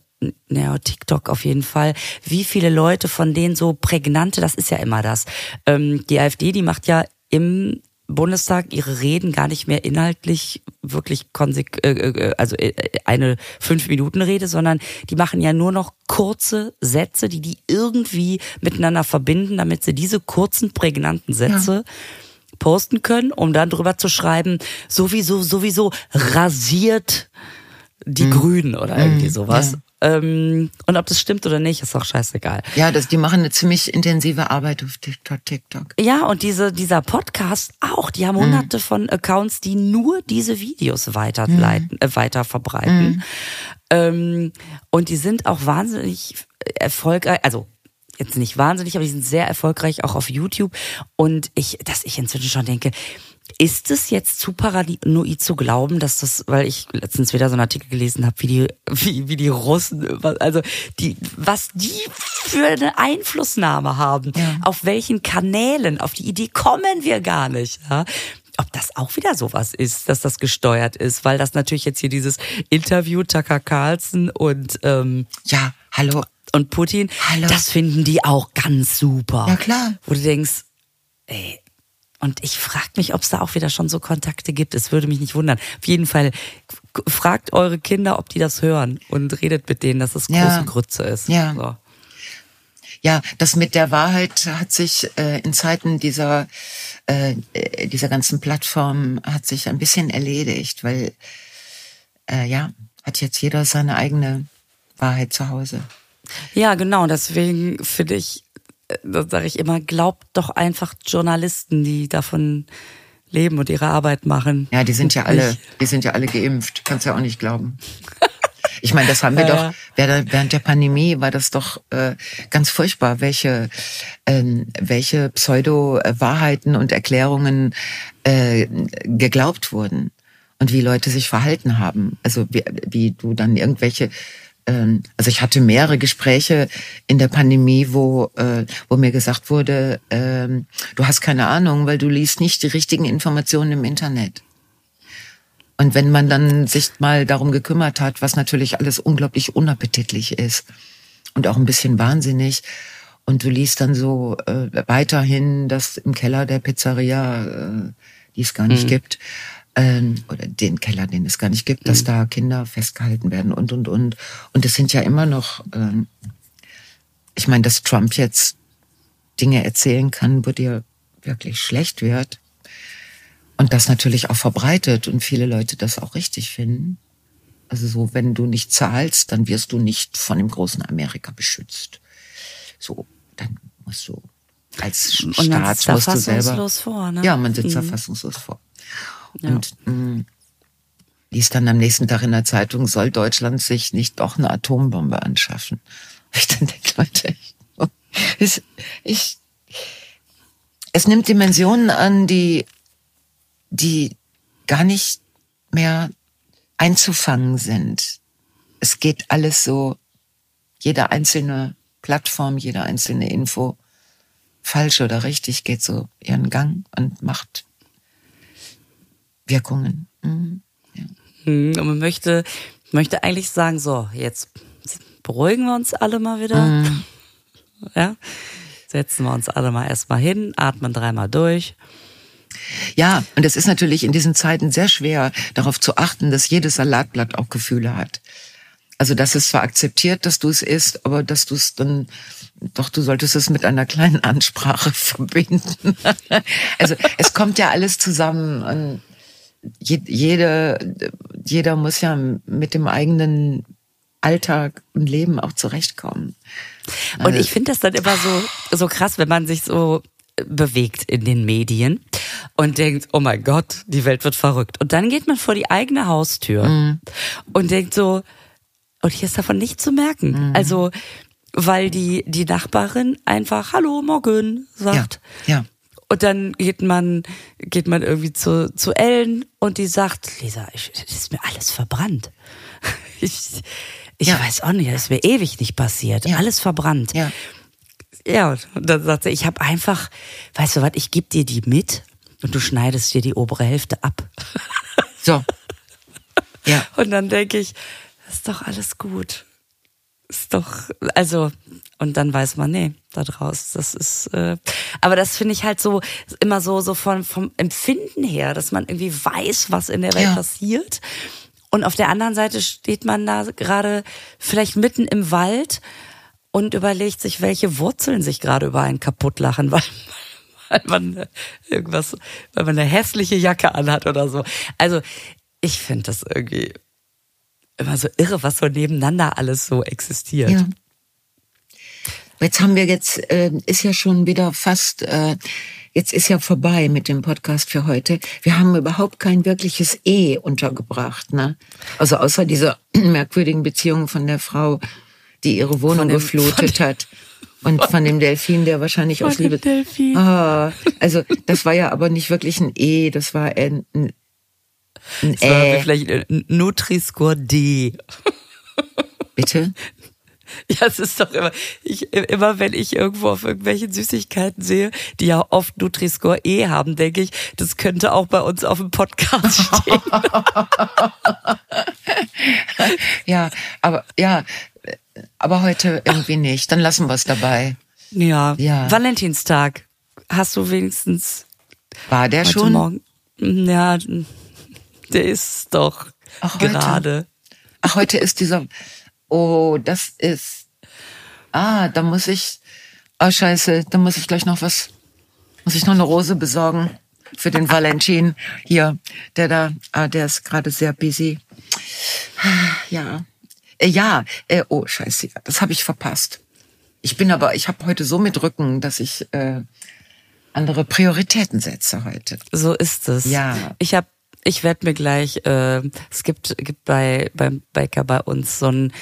ja, TikTok auf jeden Fall, wie viele Leute von denen so prägnante, das ist ja immer das. Ähm, die AfD, die macht ja im Bundestag ihre Reden gar nicht mehr inhaltlich wirklich konsek äh, äh also äh, eine fünf Minuten Rede, sondern die machen ja nur noch kurze Sätze, die die irgendwie miteinander verbinden, damit sie diese kurzen prägnanten Sätze ja. posten können, um dann drüber zu schreiben, sowieso sowieso rasiert die mhm. Grünen oder irgendwie mhm. sowas. Ja. Ähm, und ob das stimmt oder nicht, ist auch scheißegal. Ja, das, die machen eine ziemlich intensive Arbeit auf TikTok. Ja, und diese, dieser Podcast auch. Die haben mhm. hunderte mhm. von Accounts, die nur diese Videos weiterleiten, mhm. äh, weiter verbreiten. Mhm. Ähm, und die sind auch wahnsinnig erfolgreich, also jetzt nicht wahnsinnig, aber die sind sehr erfolgreich auch auf YouTube. Und ich, dass ich inzwischen schon denke, ist es jetzt zu paranoid zu glauben, dass das, weil ich letztens wieder so einen Artikel gelesen habe, wie die, wie, wie die Russen, also die, was die für eine Einflussnahme haben, ja. auf welchen Kanälen, auf die Idee kommen wir gar nicht. Ja? ob das auch wieder sowas ist, dass das gesteuert ist, weil das natürlich jetzt hier dieses Interview Tucker Carlson und ähm, ja, hallo und Putin, hallo. das finden die auch ganz super. Ja klar. Wo du denkst, ey, und ich frage mich, ob es da auch wieder schon so Kontakte gibt. Es würde mich nicht wundern. Auf jeden Fall fragt eure Kinder, ob die das hören und redet mit denen, dass es große ja. Grütze ist. Ja. So. Ja, das mit der Wahrheit hat sich äh, in Zeiten dieser äh, dieser ganzen Plattform hat sich ein bisschen erledigt, weil äh, ja hat jetzt jeder seine eigene Wahrheit zu Hause. Ja, genau. Deswegen finde ich da sage ich immer, glaubt doch einfach Journalisten, die davon leben und ihre Arbeit machen. Ja, die sind ja alle, die sind ja alle geimpft. Kannst ja auch nicht glauben. Ich meine, das haben wir ja, doch während der Pandemie war das doch äh, ganz furchtbar, welche ähm, welche Pseudo-Wahrheiten und Erklärungen äh, geglaubt wurden und wie Leute sich verhalten haben. Also wie, wie du dann irgendwelche also ich hatte mehrere Gespräche in der Pandemie, wo, äh, wo mir gesagt wurde, ähm, du hast keine Ahnung, weil du liest nicht die richtigen Informationen im Internet. Und wenn man dann sich mal darum gekümmert hat, was natürlich alles unglaublich unappetitlich ist und auch ein bisschen wahnsinnig, und du liest dann so äh, weiterhin, dass im Keller der Pizzeria, äh, die es gar nicht mhm. gibt, ähm, oder den Keller, den es gar nicht gibt, dass mhm. da Kinder festgehalten werden und und und. Und es sind ja immer noch, ähm, ich meine, dass Trump jetzt Dinge erzählen kann, wo dir wirklich schlecht wird. Und das natürlich auch verbreitet und viele Leute das auch richtig finden. Also so, wenn du nicht zahlst, dann wirst du nicht von dem großen Amerika beschützt. So, dann musst du als Staat musst du selber. Vor, ne? Ja, man sitzt mhm. da fassungslos vor. Ja. Und mh, mm, liest dann am nächsten Tag in der Zeitung, soll Deutschland sich nicht doch eine Atombombe anschaffen? Ich dann denke, Leute, ich, ich, es nimmt Dimensionen an, die, die gar nicht mehr einzufangen sind. Es geht alles so, jede einzelne Plattform, jede einzelne Info, falsch oder richtig, geht so ihren Gang und macht Wirkungen. Mhm. Ja. Hm, und man möchte, möchte eigentlich sagen, so, jetzt beruhigen wir uns alle mal wieder. Mhm. Ja. Setzen wir uns alle mal erstmal hin, atmen dreimal durch. Ja, und es ist natürlich in diesen Zeiten sehr schwer, darauf zu achten, dass jedes Salatblatt auch Gefühle hat. Also, dass es zwar akzeptiert, dass du es isst, aber dass du es dann, doch, du solltest es mit einer kleinen Ansprache verbinden. also, es kommt ja alles zusammen. Und jede, jeder muss ja mit dem eigenen Alltag und Leben auch zurechtkommen. Und also ich finde das dann immer so, so krass, wenn man sich so bewegt in den Medien und denkt, oh mein Gott, die Welt wird verrückt. Und dann geht man vor die eigene Haustür mhm. und denkt so, und hier ist davon nicht zu merken. Mhm. Also, weil die, die Nachbarin einfach Hallo, morgen sagt. Ja, ja. Und dann geht man, geht man irgendwie zu, zu Ellen und die sagt, Lisa, ich, ist mir alles verbrannt. Ich, ich ja. weiß auch nicht, das ist mir ewig nicht passiert. Ja. Alles verbrannt. Ja. Ja, und dann sagt sie, ich habe einfach, weißt du was, ich gebe dir die mit und du schneidest dir die obere Hälfte ab. So. Ja. Und dann denke ich, das ist doch alles gut. Ist doch, also, und dann weiß man, nee, da draus, das ist, äh, aber das finde ich halt so, immer so, so von, vom Empfinden her, dass man irgendwie weiß, was in der Welt Ja. passiert. Und auf der anderen Seite steht man da gerade vielleicht mitten im Wald und überlegt sich, welche Wurzeln sich gerade über einen kaputt lachen, weil, weil man irgendwas, weil man eine hässliche Jacke anhat oder so. Also, ich finde das irgendwie immer so irre, was so nebeneinander alles so existiert. Ja. Jetzt haben wir jetzt, äh, ist ja schon wieder fast, äh, jetzt ist ja vorbei mit dem Podcast für heute. Wir haben überhaupt kein wirkliches E untergebracht, ne? Also außer dieser merkwürdigen Beziehung von der Frau, die ihre Wohnung dem- geflutet hat. Und von dem Delfin, der wahrscheinlich aus Liebe. Delfin. Ah, also das war ja aber nicht wirklich ein E, das war ein, ein, ein Das war Ä. vielleicht ein Nutri-Score D. Bitte? Ja, es ist doch immer, ich, immer wenn ich irgendwo auf irgendwelchen Süßigkeiten sehe, die ja oft Nutri-Score E haben, denke ich, das könnte auch bei uns auf dem Podcast stehen. Ja, aber ja, aber heute irgendwie nicht. Dann lassen wir es dabei. ja. Ja. Valentinstag. Hast du wenigstens War der schon? Morgen? Ja, der ist doch Ach, gerade. Ach, heute ist dieser. Oh, das ist. Ah, da muss ich. Oh, scheiße, da muss ich gleich noch was. Muss ich noch eine Rose besorgen für den Valentin hier, der da. Ah, der ist gerade sehr busy. Ja. Äh, ja, äh, oh, scheiße, das habe ich verpasst. Ich bin aber, ich habe heute so mit Rücken, dass ich äh, andere Prioritäten setze heute. So ist es. Ja. Ich habe, ich werde mir gleich, äh, es gibt, gibt bei beim Bäcker bei uns so ein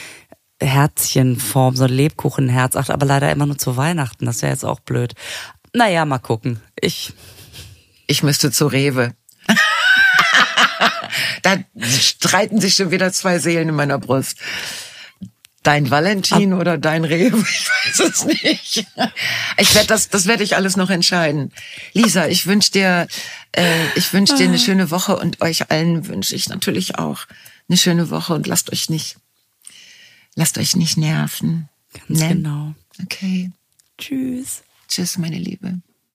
Herzchenform, so ein Lebkuchenherz, ach, aber leider immer nur zu Weihnachten. Das wäre jetzt auch blöd. Naja, mal gucken. Ich, Ich müsste zu Rewe. da streiten sich schon wieder zwei Seelen in meiner Brust. Dein Valentin oder dein Rewe? Ich weiß es nicht. Ich werde das, das werde ich alles noch entscheiden. Lisa, ich wünsche dir, äh, ich wünsche dir eine schöne Woche und euch allen wünsche ich natürlich auch eine schöne Woche und lasst euch nicht, lasst euch nicht nerven. ganz Ne? genau. Okay. Tschüss. Tschüss, meine Liebe.